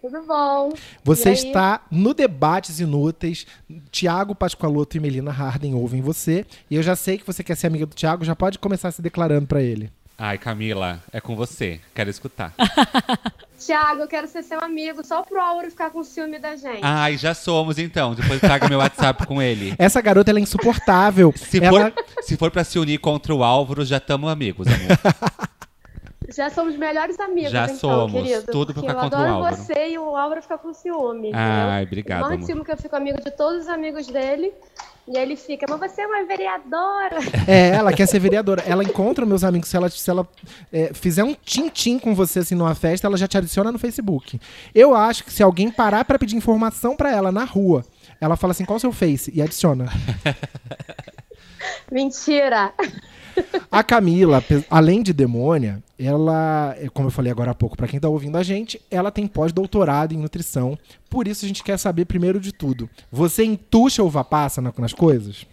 Tudo bom? Você está no Debates Inúteis. Tiago Pascoaloto e Melina Harden ouvem você. E eu já sei que você quer ser amiga do Tiago, já pode começar se declarando pra ele. Ai, Camila, é com você. Quero escutar. Tiago, eu quero ser seu amigo, só pro Auro ficar com ciúme da gente. Ai, já somos então. Depois traga meu WhatsApp com ele. Essa garota, ela é insuportável. Se, ela... for, se for pra se unir contra o Álvaro, já estamos amigos, amor. Já somos melhores amigos, Já então, somos. querido. Tudo pra ficar eu contra o adoro Álvaro. você e o Álvaro fica com ciúme. Ai, entendeu? obrigado, de amor. ciúme que eu fico amigo de todos os amigos dele. E aí ele fica, mas você é uma vereadora. É, ela quer ser vereadora. Ela encontra meus amigos. Se ela, se ela é, fizer um tim-tim com você assim numa festa, ela já te adiciona no Facebook. Eu acho que se alguém parar pra pedir informação pra ela na rua, ela fala assim: qual o seu Face? E adiciona. Mentira. A Camila, além de demônia, ela, é, como eu falei agora há pouco, pra quem tá ouvindo a gente, ela tem pós-doutorado em nutrição. Por isso a gente quer saber primeiro de tudo. Você entuxa uva passa na- nas coisas?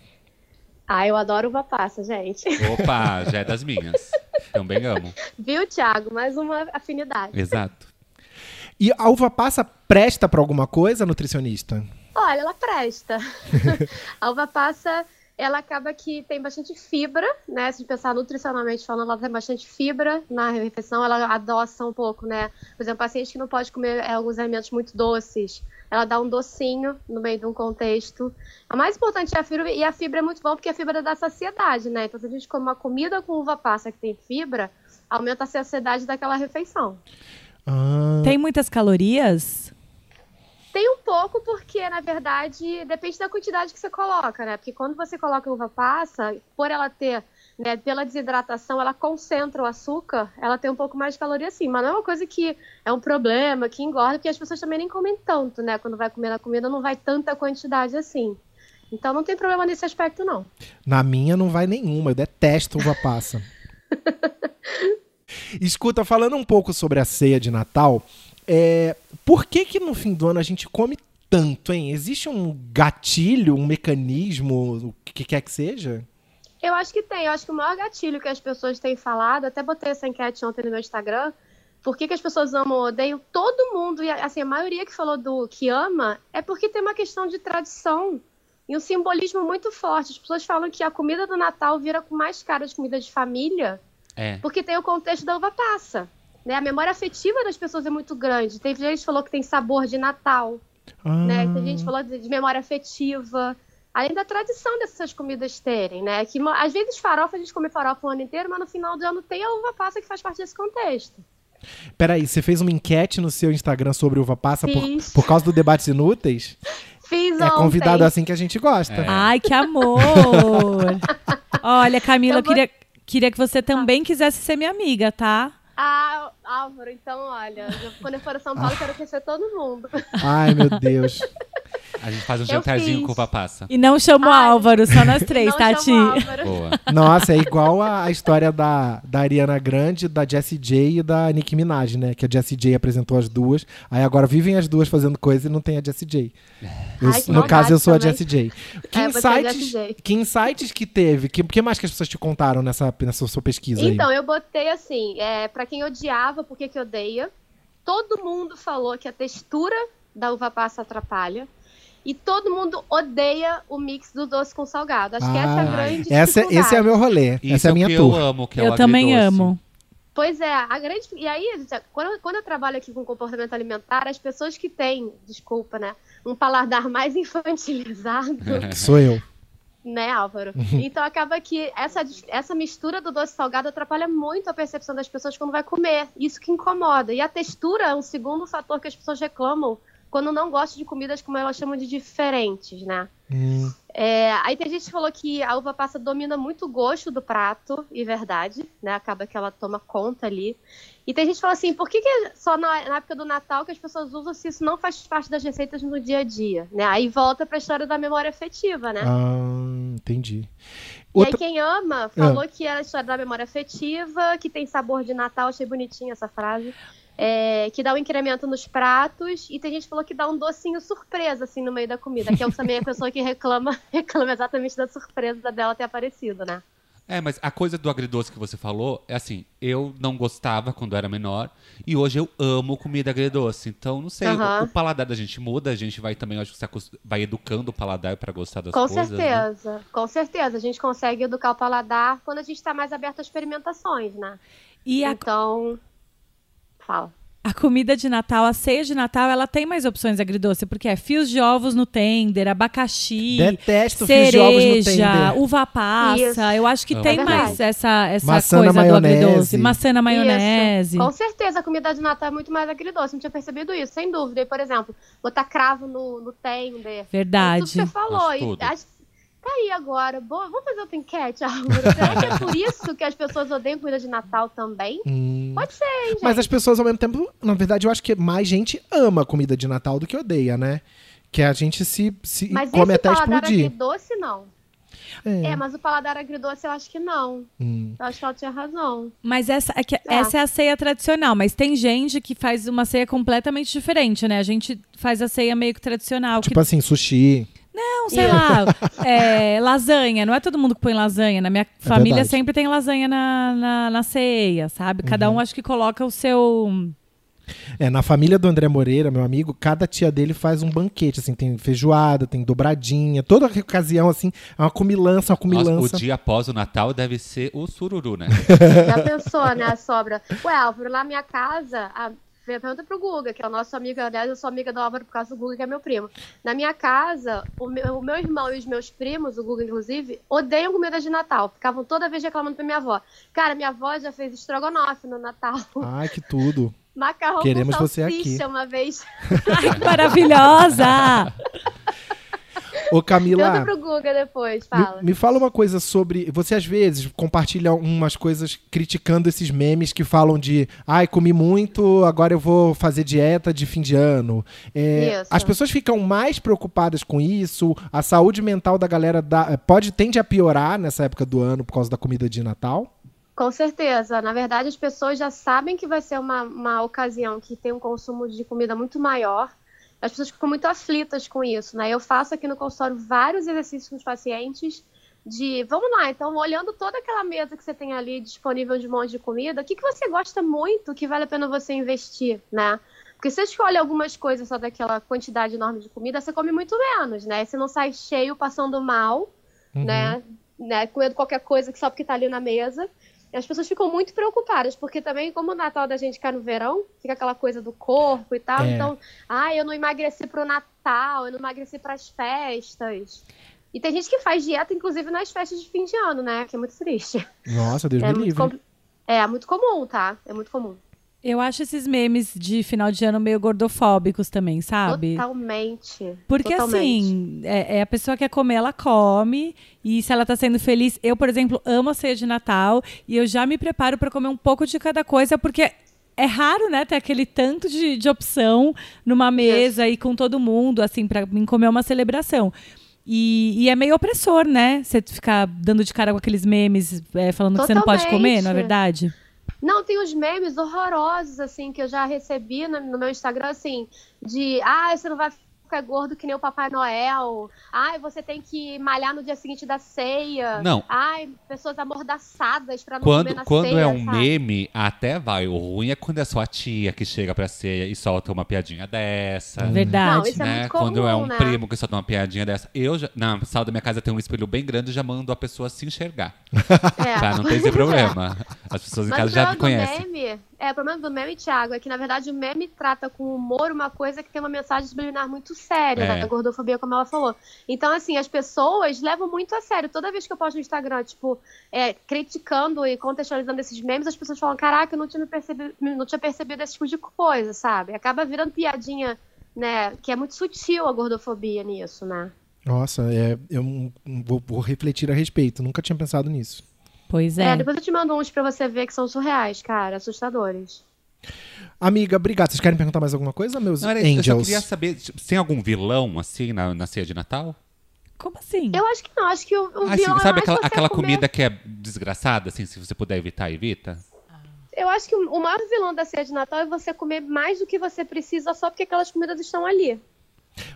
Ah, eu adoro uva passa, gente. Opa, já é das minhas. Também amo. Viu, Thiago? Mais uma afinidade. Exato. E a uva passa presta pra alguma coisa, nutricionista? Olha, ela presta. a uva passa, ela acaba que tem bastante fibra, né? Se pensar nutricionalmente falando, ela tem bastante fibra na refeição, ela adoça um pouco, né? Por exemplo, paciente que não pode comer é, alguns alimentos muito doces, ela dá um docinho no meio de um contexto. A mais importante é a fibra, e a fibra é muito bom porque a fibra dá saciedade, né? Então, se a gente come uma comida com uva passa que tem fibra, aumenta a saciedade daquela refeição. Ah, Tem muitas calorias? Tem um pouco, porque, na verdade, depende da quantidade que você coloca, né? Porque quando você coloca uva passa, por ela ter, né, pela desidratação, ela concentra o açúcar, ela tem um pouco mais de caloria sim. Mas não é uma coisa que é um problema, que engorda, porque as pessoas também nem comem tanto, né? Quando vai comer na comida, não vai tanta quantidade assim. Então não tem problema nesse aspecto, não. Na minha não vai nenhuma, eu detesto uva passa. Escuta, falando um pouco sobre a ceia de Natal, é, por que que no fim do ano a gente come tanto, hein? Existe um gatilho, um mecanismo, o que quer que seja? Eu acho que tem. Eu acho que o maior gatilho que as pessoas têm falado, até botei essa enquete ontem no meu Instagram, por que, que as pessoas amam ou odeiam? Todo mundo, e assim, a maioria que falou do que ama, é porque tem uma questão de tradição e um simbolismo muito forte. As pessoas falam que a comida do Natal vira com mais cara de comida de família, É. porque tem o contexto da uva passa. Né? A memória afetiva das pessoas é muito grande. Tem gente que falou que tem sabor de Natal né? Tem gente que falou de, de memória afetiva. Além da tradição dessas comidas terem, né? Que às vezes farofa, a gente come farofa o ano inteiro, mas no final do ano tem a uva passa que faz parte desse contexto. Peraí, você fez uma enquete no seu Instagram sobre uva passa por, por causa do debates inúteis? Fiz É ontem. convidado assim que a gente gosta. É. Ai, que amor! Olha, Camila, eu, Eu vou- queria, queria que você também quisesse ser minha amiga, tá? Ah, Álvaro, então olha, quando eu for a São Paulo, eu quero conhecer todo mundo. Ai, meu Deus. A gente faz um Eu jantarzinho fiz. com uva passa. E não chamo o Ai, Álvaro, só nós três, Não Tati. Nossa, é igual a, a história da, da Ariana Grande, da Jessie J e da Nicki Minaj, né? Que a Jessie J apresentou as duas. Aí agora vivem as duas fazendo coisa e não tem a Jessie J. Eu- Ai, no caso, eu sou a também. Jessie J. Que, É, é a insights, Jessie J. que insights que teve? Que, que mais que as pessoas te contaram nessa, nessa sua pesquisa aí? Então, eu botei assim, é, para quem odiava, por que que odeia? Todo mundo falou que a textura da uva passa atrapalha. E todo mundo odeia o mix do doce com salgado. Acho que essa é a Ah, grande essa, esse é o meu rolê. Isso essa é a o minha que tour. eu amo, que é Eu também agridoce. amo. Pois é, a grande. E aí, gente, quando, quando eu trabalho aqui com comportamento alimentar, as pessoas que têm, desculpa, né, um paladar mais infantilizado, sou eu. Né, Álvaro? Então acaba que essa, essa mistura do doce salgado atrapalha muito a percepção das pessoas quando vai comer. Isso que incomoda. E a textura é um segundo fator que as pessoas reclamam quando não gostam de comidas como elas chamam de diferentes, né? Hum, É, aí tem gente que falou que a uva passa domina muito o gosto do prato, e verdade, né? Acaba que ela toma conta ali. E tem gente que fala assim, por que, que só na, na época do Natal que as pessoas usam se isso não faz parte das receitas no dia a dia, né? Aí volta pra história da memória afetiva, né? ah, entendi. E aí Outra... quem ama falou que era a história da memória afetiva, que tem sabor de Natal, achei bonitinha essa frase. É, que dá um incremento nos pratos, e tem gente que falou que dá um docinho surpresa, assim, no meio da comida, que é também a pessoa que reclama, reclama exatamente da surpresa dela ter aparecido, né? É, mas a coisa do agridoce que você falou é assim, eu não gostava quando era menor e hoje eu amo comida agridoce. Então, não sei, Aham. o, o paladar da gente muda, a gente vai também, acho que se acos- vai educando o paladar pra gostar das Com coisas. né? certeza, com certeza. A gente consegue educar o paladar quando a gente está mais aberto a experimentações, né? E a, Então, fala. a comida de Natal, a ceia de Natal, ela tem mais opções agridoce, porque é fios de ovos no tender, abacaxi, Detesto fios de ovos no cereja, tender. uva passa. Isso. Eu acho que É tem verdade. mais essa, essa Maçã coisa do maionese. agridoce. Maçã na maionese. Isso. Com certeza, a comida de Natal é muito mais agridoce. Não tinha percebido isso, sem dúvida. E, por exemplo, botar cravo no, no tender. Verdade. Tudo que você falou. E tudo. Tá aí agora. Boa, vamos fazer outra enquete, Álvaro. Será que é por isso que as pessoas odeiam comida de Natal também? Hum. Pode ser, hein, gente? Mas as pessoas, ao mesmo tempo, na verdade, eu acho que mais gente ama comida de Natal do que odeia, né? Que a gente se, se Mas come esse até paladar explodir. agridoce, não. É. É, mas o paladar agridoce eu acho que não. Hum. Eu acho que ela tinha razão. Mas essa é, que- essa é a ceia tradicional, mas tem gente que faz uma ceia completamente diferente, né? A gente faz a ceia meio que tradicional. que Tipo assim, sushi. Não, sei lá. é, lasanha. Não é todo mundo que põe lasanha. Na minha família verdade. sempre tem lasanha na, na, na ceia, sabe? Cada Uhum. um acho que coloca o seu. É, na família do André Moreira, meu amigo, cada tia dele faz um banquete, assim, tem feijoada, tem dobradinha, toda ocasião, assim, é uma comilança, uma Nossa, comilança. o dia após o Natal deve ser o sururu, né? Já pensou, né, a sobra? Ué, Álvaro, lá na minha casa, a... pergunta pro Guga, que é o nosso amigo, aliás, eu sou amiga do Álvaro por causa do Guga, que é meu primo. Na minha casa, o meu, o meu irmão e os meus primos, o Guga inclusive, odeiam comida de Natal. Ficavam toda vez reclamando pra minha avó. Cara, minha avó já fez estrogonofe no Natal. Ai, que tudo. Macarrão Queremos com você salsicha aqui. uma vez. Ai, que maravilhosa! Ô, Camila, Pergunta pro Guga depois, me, fala. me fala uma coisa sobre. Você às vezes compartilha umas coisas criticando esses memes que falam de ai, comi muito, agora eu vou fazer dieta de fim de ano. É, Isso. as pessoas ficam mais preocupadas com isso, a saúde mental da galera dá- pode tende a piorar nessa época do ano por causa da comida de Natal. Com certeza. Na verdade, as pessoas já sabem que vai ser uma, uma ocasião que tem um consumo de comida muito maior. As pessoas ficam muito aflitas com isso, né? Eu faço aqui no consultório vários exercícios com os pacientes de, vamos lá, então, olhando toda aquela mesa que você tem ali disponível de um monte de comida, o que, que você gosta muito que vale a pena você investir, né? Porque se você escolhe algumas coisas só daquela quantidade enorme de comida, você come muito menos, né? Você não sai cheio, passando mal, né? né? Comendo qualquer coisa que só porque tá ali na mesa. As pessoas ficam muito preocupadas, porque também, como o Natal da gente cai no verão, fica aquela coisa do corpo e tal. É. Então, ah, eu não emagreci pro Natal, eu não emagreci pras festas. E tem gente que faz dieta, inclusive, nas festas de fim de ano, né? Que é muito triste. Nossa, Deus É me livre. com- é muito comum, tá? É muito comum. Eu acho esses memes de final de ano meio gordofóbicos também, sabe? Totalmente. Porque totalmente. assim, é, é a pessoa que quer comer, ela come. E se ela tá sendo feliz. Eu, por exemplo, amo a ceia de Natal. E eu já me preparo para comer um pouco de cada coisa, porque é raro, né, ter aquele tanto de, de opção numa mesa e com todo mundo, assim, pra mim comer uma celebração. E, e é meio opressor, né? Você ficar dando de cara com aqueles memes, é, falando que você não pode comer, não é Totalmente. verdade? Não, tem uns memes horrorosos, assim, que eu já recebi no, no meu Instagram, assim, de, ah, você não vai ficar gordo que nem o Papai Noel, ai, você tem que malhar no dia seguinte da ceia, Não. ai, pessoas amordaçadas pra não comer Quando, na quando ceia, é um sabe? meme, até vai. O ruim é quando é sua tia que chega pra ceia e solta uma piadinha dessa. Verdade. Não, isso é né? muito comum, Quando é um né? primo que solta uma piadinha dessa. Eu já, na sala da minha casa tem um espelho bem grande e já mando a pessoa se enxergar. É. Pra não ter esse problema. As pessoas em Mas casa o já me problema conhecem. do meme, é, o problema do meme, Thiago, é que na verdade o meme trata com humor uma coisa que tem uma mensagem subliminar muito séria, É. da gordofobia, como ela falou. Então, assim, as pessoas levam muito a sério. Toda vez que eu posto no Instagram, tipo, é, criticando e contextualizando esses memes, as pessoas falam, caraca, eu não tinha percebido, não tinha percebido esse tipo de coisa, sabe? Acaba virando piadinha, né? Que é muito sutil a gordofobia nisso, né? Nossa, é, eu vou, vou refletir a respeito. Nunca tinha pensado nisso. Pois É. é. depois eu te mando uns pra você ver que são surreais, cara, assustadores. Amiga, obrigado. Vocês querem perguntar mais alguma coisa, meus Não, era isso, eu só angels? queria saber, tipo, tem algum vilão, assim, na, na ceia de Natal? Como assim? Eu acho que não, acho que o, o Ah, vilão assim, é sabe mais aquela, aquela comer- comida que é desgraçada, assim, se você puder evitar, evita? Eu acho que o o maior vilão da ceia de Natal é você comer mais do que você precisa só porque aquelas comidas estão ali.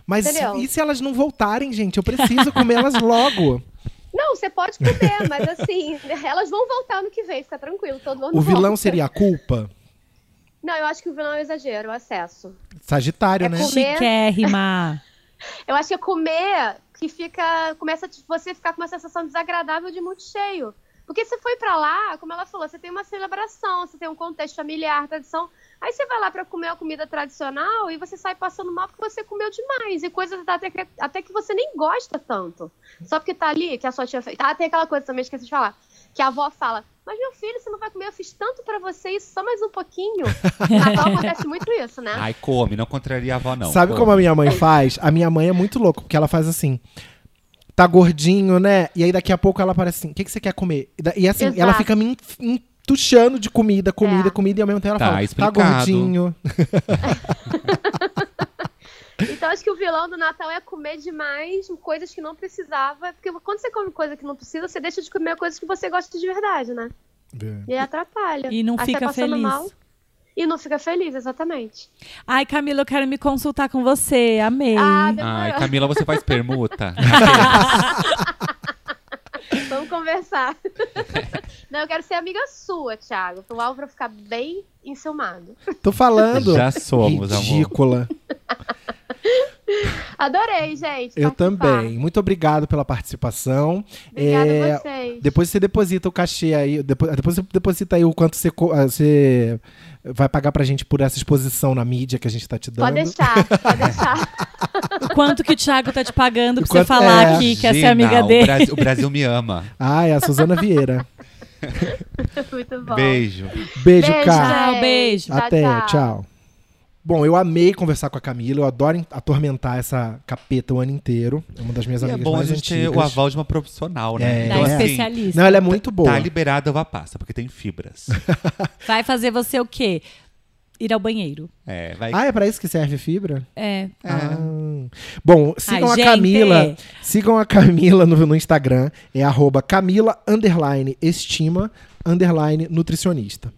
Mas Entendeu? e se elas não voltarem, gente? Eu preciso comê-las logo. Não, você pode comer, mas assim, elas vão voltar no que vem, fica tranquilo, todo mundo O vilão volta. seria a culpa? Não, eu acho que o vilão é o exagero, o excesso. Sagitário, É né? comer- Chiquérrima. Eu acho que é comer que fica. Começa você ficar com uma sensação desagradável de muito cheio. Porque você foi pra lá, como ela falou, você tem uma celebração, você tem um contexto familiar, tradição. Aí você vai lá pra comer uma comida tradicional e você sai passando mal porque você comeu demais. E coisas até que, até que você nem gosta tanto. Só porque tá ali, que a sua tia fez. Ah, tem aquela coisa também, esqueci de falar. Que a avó fala, mas meu filho, você não vai comer, eu fiz tanto pra você, isso só mais um pouquinho. Natal acontece muito isso, né? Ai, come, não contraria a avó, não. Sabe come. como a minha mãe faz? A minha mãe é muito louca, porque ela faz assim. Tá gordinho, né? E aí daqui a pouco ela aparece assim: o que, que você quer comer? E E assim, ela Exato. fica me en- entuchando de comida, comida, É. comida, e ao mesmo tempo ela Tá fala: tá explicado. gordinho. Então acho que o vilão do Natal é comer demais coisas que não precisava. Porque quando você come coisa que não precisa, você deixa de comer coisas que você gosta de verdade, né? E aí atrapalha. E não Aí fica feliz. mal e não fica feliz, exatamente. Ai, Camila, eu quero me consultar com você. Amei. Ah, Ai. Camila, você faz permuta? Vamos conversar. não, eu quero ser amiga sua, Thiago. Pro Álvaro ficar bem enciumado. Tô falando. Já somos, amor. Ridícula. Adorei, gente. Eu participar. também. Muito obrigado pela participação. Obrigada É, a vocês. Depois você deposita o cachê aí. Depois, depois você deposita aí o quanto você, ah, você vai pagar pra gente por essa exposição na mídia que a gente tá te dando. Pode deixar, pode deixar. O quanto que o Thiago tá te pagando pra você Quanto- falar é. aqui que essa é amiga o dele. Brasil, o Brasil me ama. Ah, é a Suzana Vieira. Muito bom. Beijo. Beijo, Beijo, cara. Tchau, beijo. Tchau, Até, tchau. tchau. Bom, eu amei conversar com a Camila. Eu adoro en- atormentar essa capeta o ano inteiro. É uma das minhas E é amigas bom a mais gente ter antigas. o aval de uma profissional, né? É. Da Então, assim, especialista. Não, ela é muito boa. Tá liberada a uva passa, porque tem fibras. Vai fazer você o quê? Ir ao banheiro. É, vai. Ah, é pra isso que serve fibra? É. Ah. Bom, sigam Ai, a gente. Camila. Sigam a Camila no, no Instagram. É arroba Camila underline estima underline nutricionista.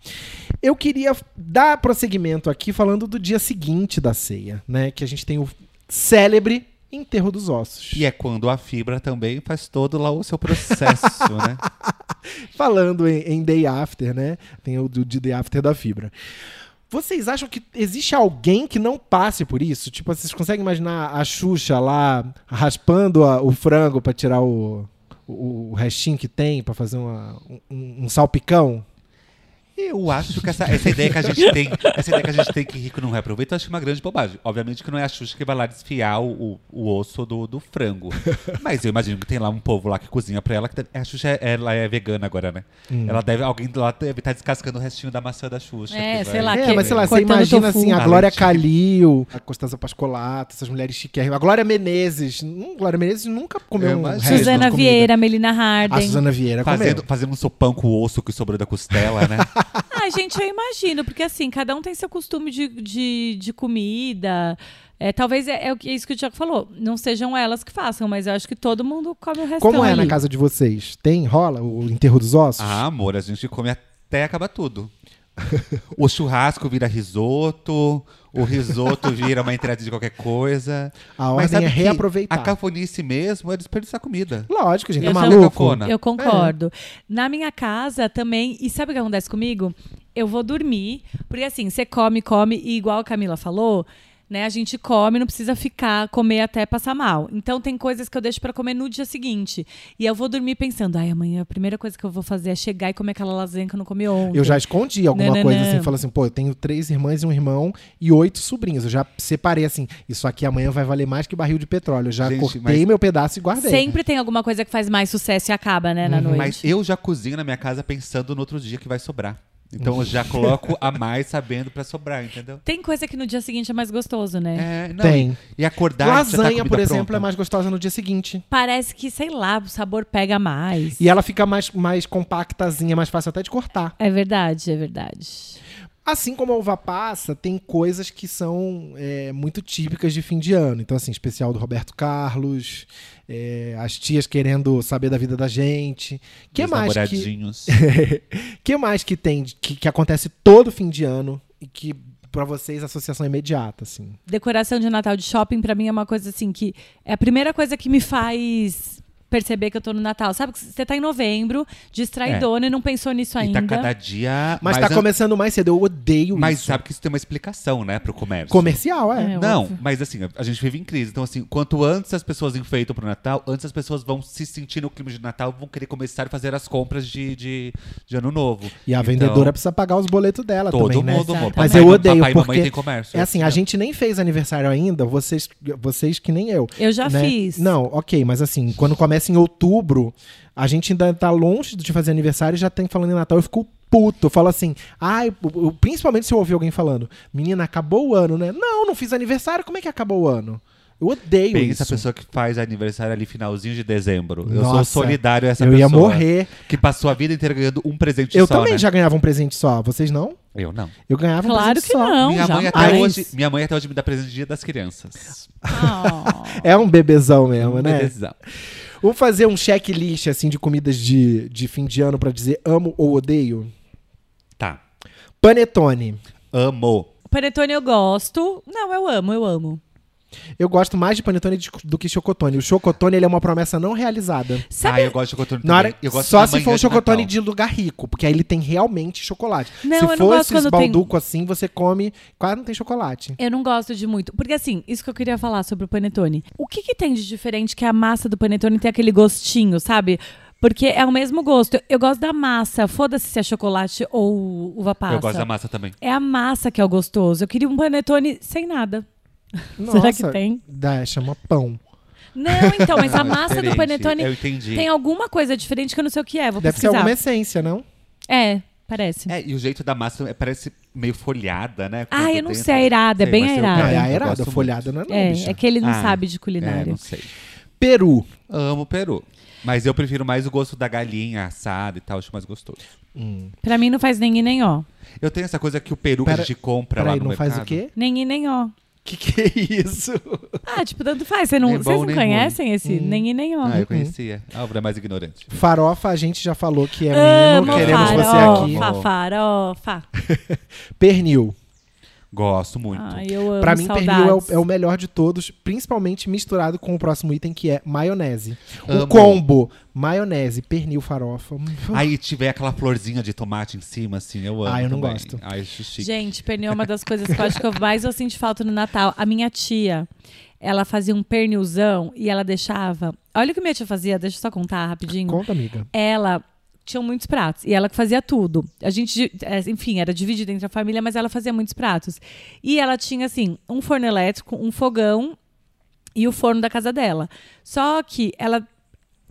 Eu queria dar prosseguimento aqui falando do dia seguinte da ceia, né? Que a gente tem o célebre enterro dos ossos. E é quando a fibra também faz todo lá o seu processo, né? Falando em, em Day After, né? Tem o de Day After da fibra. Vocês acham que existe alguém que não passe por isso? Tipo, vocês conseguem imaginar a Xuxa lá raspando a- o frango pra tirar o, o, o restinho que tem, pra fazer uma- um, um salpicão? Eu acho que essa, essa ideia que a gente tem, essa ideia que a gente tem que rico não reaproveita, eu acho uma grande bobagem. Obviamente que não é a Xuxa que vai lá desfiar o, o osso do, do frango. Mas eu imagino que tem lá um povo lá que cozinha pra ela. Que deve- a Xuxa, é- ela é vegana agora, né? Ela deve, alguém lá deve estar descascando o restinho da maçã da Xuxa. É, que sei lá, É, que- mas sei lá, você imagina tofu. assim, a Glória. Calil, a Costanza Pascolato, essas mulheres chiquérrimas. A Glória Menezes. Hum, Glória Menezes nunca comeu Eu um Suzana. Vieira, Melina A Harden. Suzana Vieira Fazendo, comeu. fazendo um sopão com o osso que sobrou da costela, né? Ai, gente, eu imagino, porque assim, cada um tem seu costume de, de, de comida. É, talvez é, é o que- é isso que o Tiago falou. Não sejam elas que façam, mas eu acho que todo mundo come o resto Como é ali. na casa de vocês? Tem? Rola o enterro dos ossos? ah, amor, a gente come até acabar tudo. O churrasco vira risoto, o risoto vira uma entrada de qualquer coisa. A Mas ordem é reaproveitar. A cafonice mesmo é desperdiçar comida. Lógico, gente. Eu É maluco? Cafona. Eu concordo. Na minha casa também. E sabe o que acontece comigo? Eu vou dormir. Porque assim, você come, come, e igual a Camila falou. Né, a gente come, não precisa ficar, comer até passar mal. Então tem coisas que eu deixo pra comer no dia seguinte. E eu vou dormir pensando, ai, amanhã a primeira coisa que eu vou fazer é chegar e comer aquela lasanha que eu não comi ontem. Eu já escondi alguma Não, não, coisa não. assim, falo assim, pô, eu tenho três irmãs e um irmão e oito sobrinhos. Eu já separei assim, isso aqui amanhã vai valer mais que barril de petróleo. Eu já Gente, cortei mas- meu pedaço e guardei. Sempre tem alguma coisa que faz mais sucesso e acaba, né, na noite. Mas eu já cozinho na minha casa pensando no outro dia que vai sobrar. Então eu já coloco a mais sabendo pra sobrar, entendeu? Tem coisa que no dia seguinte é mais gostoso, né? É, não, Tem. E acordar tá a Lasanha, comida por exemplo, pronta. é mais gostosa no dia seguinte. Parece que, sei lá, o sabor pega mais. E ela fica mais, mais compactazinha, mais fácil até de cortar. É verdade, é verdade. Assim como a uva passa, tem coisas que são é, muito típicas de fim de ano. Então, assim, especial do Roberto Carlos, é, as tias querendo saber da vida da gente. que Os mais que, namoradinhos. que mais que tem que, que acontece todo fim de ano e que pra vocês associação imediata, assim? Decoração de Natal de shopping, pra mim, é uma coisa assim que. É a primeira coisa que me faz perceber que eu tô no Natal. Sabe que você tá em novembro, distraidona e não pensou nisso E ainda. tá cada dia. Mas tá an- começando mais cedo, eu odeio Mas isso. sabe que isso tem uma explicação, né, pro comércio. Comercial, é. É, Não, óbvio. mas assim, a gente vive em crise. Então, assim, quanto antes as pessoas enfeitam pro Natal, antes as pessoas vão se sentir no clima de Natal, vão querer começar a fazer as compras de, de, de ano novo. E a Então, vendedora precisa pagar os boletos dela Todo também, né? mundo, amor. Mas eu odeio, papai e mamãe porque tem comércio. É assim, a gente nem fez aniversário ainda, vocês, vocês que nem eu. Eu já né? fiz. Não, ok, mas assim, quando começa em outubro, a gente ainda tá longe de fazer aniversário e já tem falando em Natal, eu fico puto. Eu falo assim, ai, eu- eu- principalmente se eu ouvir alguém falando, menina, acabou o ano, né? Não, não fiz aniversário, como é que acabou o ano? Eu odeio Pensa a isso. pessoa que faz aniversário ali finalzinho de dezembro. Eu sou Nossa, solidário a essa eu pessoa. ia morrer. Que passou a vida inteira ganhando um presente Eu só, também né? já ganhava um presente só, vocês não? Eu não. Eu ganhava um Claro presente que só. não. minha, mãe até hoje, minha mãe até hoje me dá presente de dia das crianças. Oh. É um bebezão mesmo, né? Beleza. Vamos fazer um checklist assim de comidas de, de fim de ano pra dizer amo ou odeio? Tá. Panetone. Amo. Panetone eu gosto. Não, eu amo, eu amo. Eu gosto mais de panetone de- do que chocotone. O chocotone ele é uma promessa não realizada. Sabe? Ah, eu gosto de chocotone Na hora, também. Eu gosto só de se for um de chocotone Natal. de lugar rico, porque aí ele tem realmente chocolate. Não, se não for gosto esses quando tem- balduco assim, você come, quase não tem chocolate. Eu não gosto de muito. Porque assim, isso que eu queria falar sobre o panetone. O que, que tem de diferente que a massa do panetone tem aquele gostinho, sabe? Porque é o mesmo gosto. Eu gosto da massa. Foda-se se é chocolate ou uva passa. Eu gosto da massa também. É a massa que é o gostoso. Eu queria um panetone sem nada. Será que tem? Dá, chama pão. Não, então, mas a Ah, massa do panetone Eu entendi. tem alguma coisa diferente que eu não sei o que é. Vou Deve ser pesquisar. alguma essência, não? É, parece. É, e o jeito da massa é- parece meio folhada, né? Ah, eu não sei, é irada, é bem mas eu- airada. É a eu errada, gosto folhada não é não, É, bicha. é que ele não Ah, sabe de É, culinária. não sei. Peru. Amo peru. Mas eu prefiro mais o gosto da galinha assada e tal, acho mais gostoso. Pra mim não faz nem i nem ó. Eu tenho essa coisa que o peru Pera- que a gente compra lá Peraí, no não mercado. faz o quê? Nem i nem ó. Que que é isso? Ah, tipo, tanto faz. Você não, Nem bom, vocês não conhecem esse nem i nem ó? Ah, eu conhecia. A obra é mais ignorante. Farofa, a gente já falou que é Amo queremos você aqui. farofa, farofa. Pernil. Gosto muito. Ai, eu amo Pra mim, saudades. pernil é o, é o melhor de todos, principalmente misturado com o próximo item, que é maionese. O Amo. combo, maionese, pernil, farofa. Hum, Aí tiver aquela florzinha de tomate em cima, assim, eu amo. Ah, eu não também. gosto. Ai. Gente, pernil é uma das coisas que eu acho que eu mais eu sinto falta no Natal. A minha tia, ela fazia um pernilzão e ela deixava... Olha o que minha tia fazia, deixa eu só contar rapidinho. Conta, amiga. Ela tinham muitos pratos. E ela que fazia tudo. A gente, é, enfim, era dividida entre a família, mas ela fazia muitos pratos. E ela tinha, assim, um forno elétrico, um fogão e o forno da casa dela. Só que ela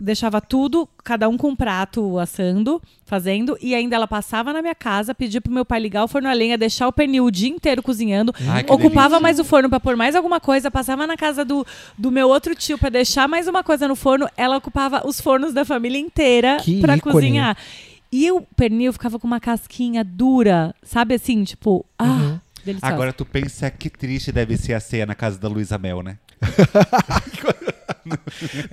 deixava tudo, cada um com um prato assando, fazendo, e ainda ela passava na minha casa, pedia pro meu pai ligar o forno a lenha, deixar o pernil o dia inteiro cozinhando, Ai, que ocupava delícia. mais o forno pra pôr mais alguma coisa, passava na casa do, do meu outro tio pra deixar mais uma coisa no forno, ela ocupava os fornos da família inteira ícone. cozinhar. E o pernil ficava com uma casquinha dura, sabe assim, tipo, ah, Uhum. deliciosa. Agora tu pensa que triste deve ser a ceia na casa da Luísa Mel, né?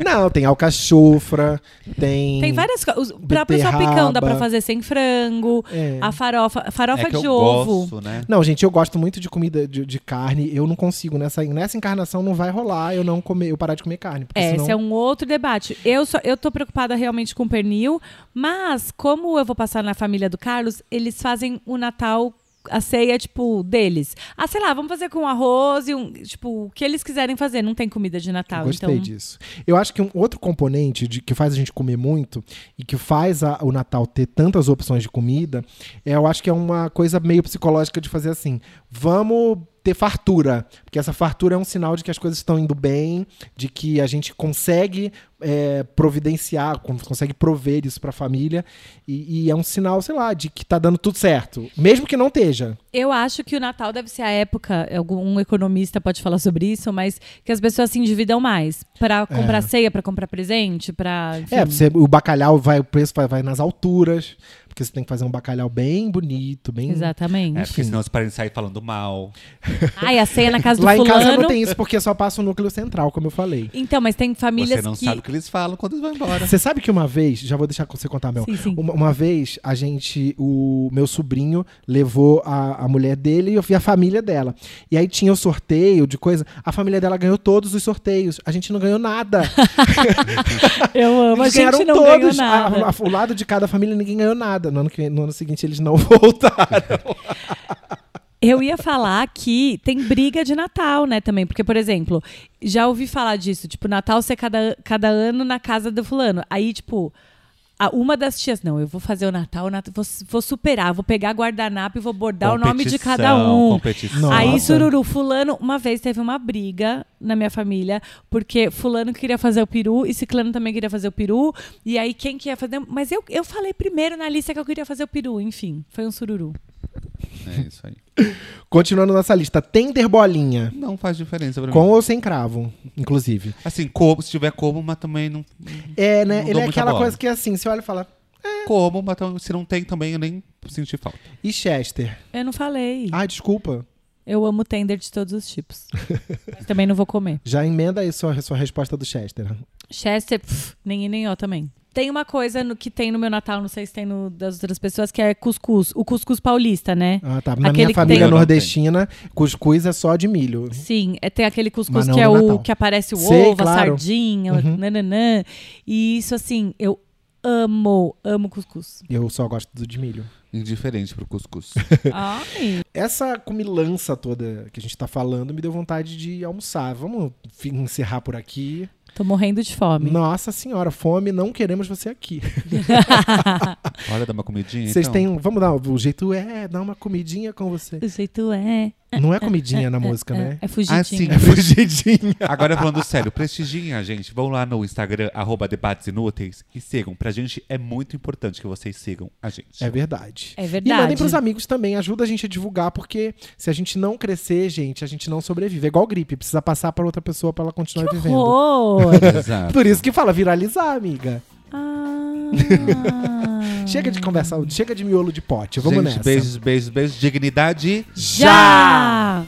Não, tem alcachofra, tem. Tem várias coisas. Pra pessoa beterraba. picão, dá pra fazer sem frango. É. A farofa, farofa é que de eu ovo. gosto, né? Não, gente, eu gosto muito de comida de, de carne. Eu não consigo. Nessa, nessa encarnação não vai rolar eu não comer, eu parar de comer carne. porque É, senão- esse é um outro debate. Eu, só, eu tô preocupada realmente com pernil, mas como eu vou passar na família do Carlos, eles fazem o Natal, a ceia, tipo, deles. Ah, sei lá, vamos fazer com arroz e um. Tipo, o que eles quiserem fazer. Não tem comida de Natal. Gostei então, disso. Eu acho que um outro componente de, que faz a gente comer muito e que faz a- o Natal ter tantas opções de comida, é, eu acho que é uma coisa meio psicológica de fazer assim: vamos ter fartura. Porque essa fartura é um sinal de que as coisas estão indo bem, de que a gente consegue é, providenciar, con- consegue prover isso pra família. E, e é um sinal, sei lá, de que tá dando tudo certo. Mesmo que não esteja. Eu acho que o Natal deve ser a época, algum economista pode falar sobre isso, mas que as pessoas se endividam mais. Pra comprar ceia, pra comprar presente, pra. enfim. É, você- o bacalhau vai, o preço vai, vai nas alturas. Porque você tem que fazer um bacalhau bem bonito, bem. Exatamente. É, porque senão os parentes saem falando mal. Ai, a ceia na casa do Lá em fulano. casa não tem isso, porque só passa o núcleo central, como eu falei. Então, mas tem famílias Você não que. Que eles falam quando eles vão embora. Você sabe que uma vez, já vou deixar você contar, Mel. Sim, sim. Uma, uma vez, a gente, o meu sobrinho levou a, a mulher dele e eu vi a família dela. E aí tinha o sorteio de coisa. A família dela ganhou todos os sorteios. A gente não ganhou nada. Eu amo, a Eles gente ganharam não ganhou todos. A- nada. a- o lado de cada família ninguém ganhou nada. No ano, que- no ano seguinte eles não voltaram. Eu ia falar que tem briga de Natal, né, também. Porque, por exemplo, já ouvi falar disso. Tipo, Natal ser cada, cada ano na casa do fulano. Aí, tipo, a- uma das tias, não, eu vou fazer o Natal, o Natal vou, vou superar, vou pegar guardanapo e vou bordar o nome de cada um. Competição. Aí, Sururu, fulano, uma vez teve uma briga na minha família, porque fulano queria fazer o peru e ciclano também queria fazer o peru. E aí, quem que ia fazer? Mas eu, eu falei primeiro na lista que eu queria fazer o peru. Enfim, foi um sururu. É isso aí. Continuando nossa lista, tender bolinha. Não faz diferença pra Com mim. ou sem cravo, inclusive. Assim, como, se tiver como, mas também não. É, né? Não Ele é aquela bola. coisa que é assim, você olha e fala. Como, mas se não tem também, eu nem senti falta. E Chester? Eu não falei. Ai, desculpa. Eu amo tender de todos os tipos. Mas também não vou comer. Já emenda aí sua, sua resposta do Chester. Chester, pff, nem e nem ó também. Tem uma coisa no, que tem no meu Natal, não sei se tem no das outras pessoas, que é cuscuz. O cuscuz paulista, né? Ah, tá. Na Aquele minha família tem- nordestina, cuscuz é só de milho. Sim, é, tem aquele cuscuz que é no o Natal. que aparece o Sei, ovo, a claro. sardinha, o Uhum. nananã. E isso, assim, eu amo, amo cuscuz. Eu só gosto do de milho. Indiferente pro cuscuz. Ai. Essa comilança toda que a gente tá falando me deu vontade de almoçar. Vamos encerrar por aqui. Tô morrendo de fome. Nossa senhora, fome, não queremos você aqui. Olha, dá uma comidinha. Vocês então. têm. Vamos dar. O jeito é dar uma comidinha com você. O jeito é. Não é comidinha na música, né? É fugidinho. Ah, sim. É fugidinha. Agora falando sério, prestigiem a gente. Vão lá no Instagram, arroba debates inúteis e sigam. Pra gente é muito importante que vocês sigam a gente. É verdade. É E verdade. mandem pros amigos também, ajuda a gente a divulgar, porque se a gente não crescer, gente, a gente não sobrevive. É igual gripe, precisa passar pra outra pessoa pra ela continuar vivendo. Horror. Exato. Por isso que fala viralizar, amiga. Ah. Chega de conversar, chega de miolo de pote. Vamos gente, nessa. beijos, beijos, beijos. Dignidade. Já!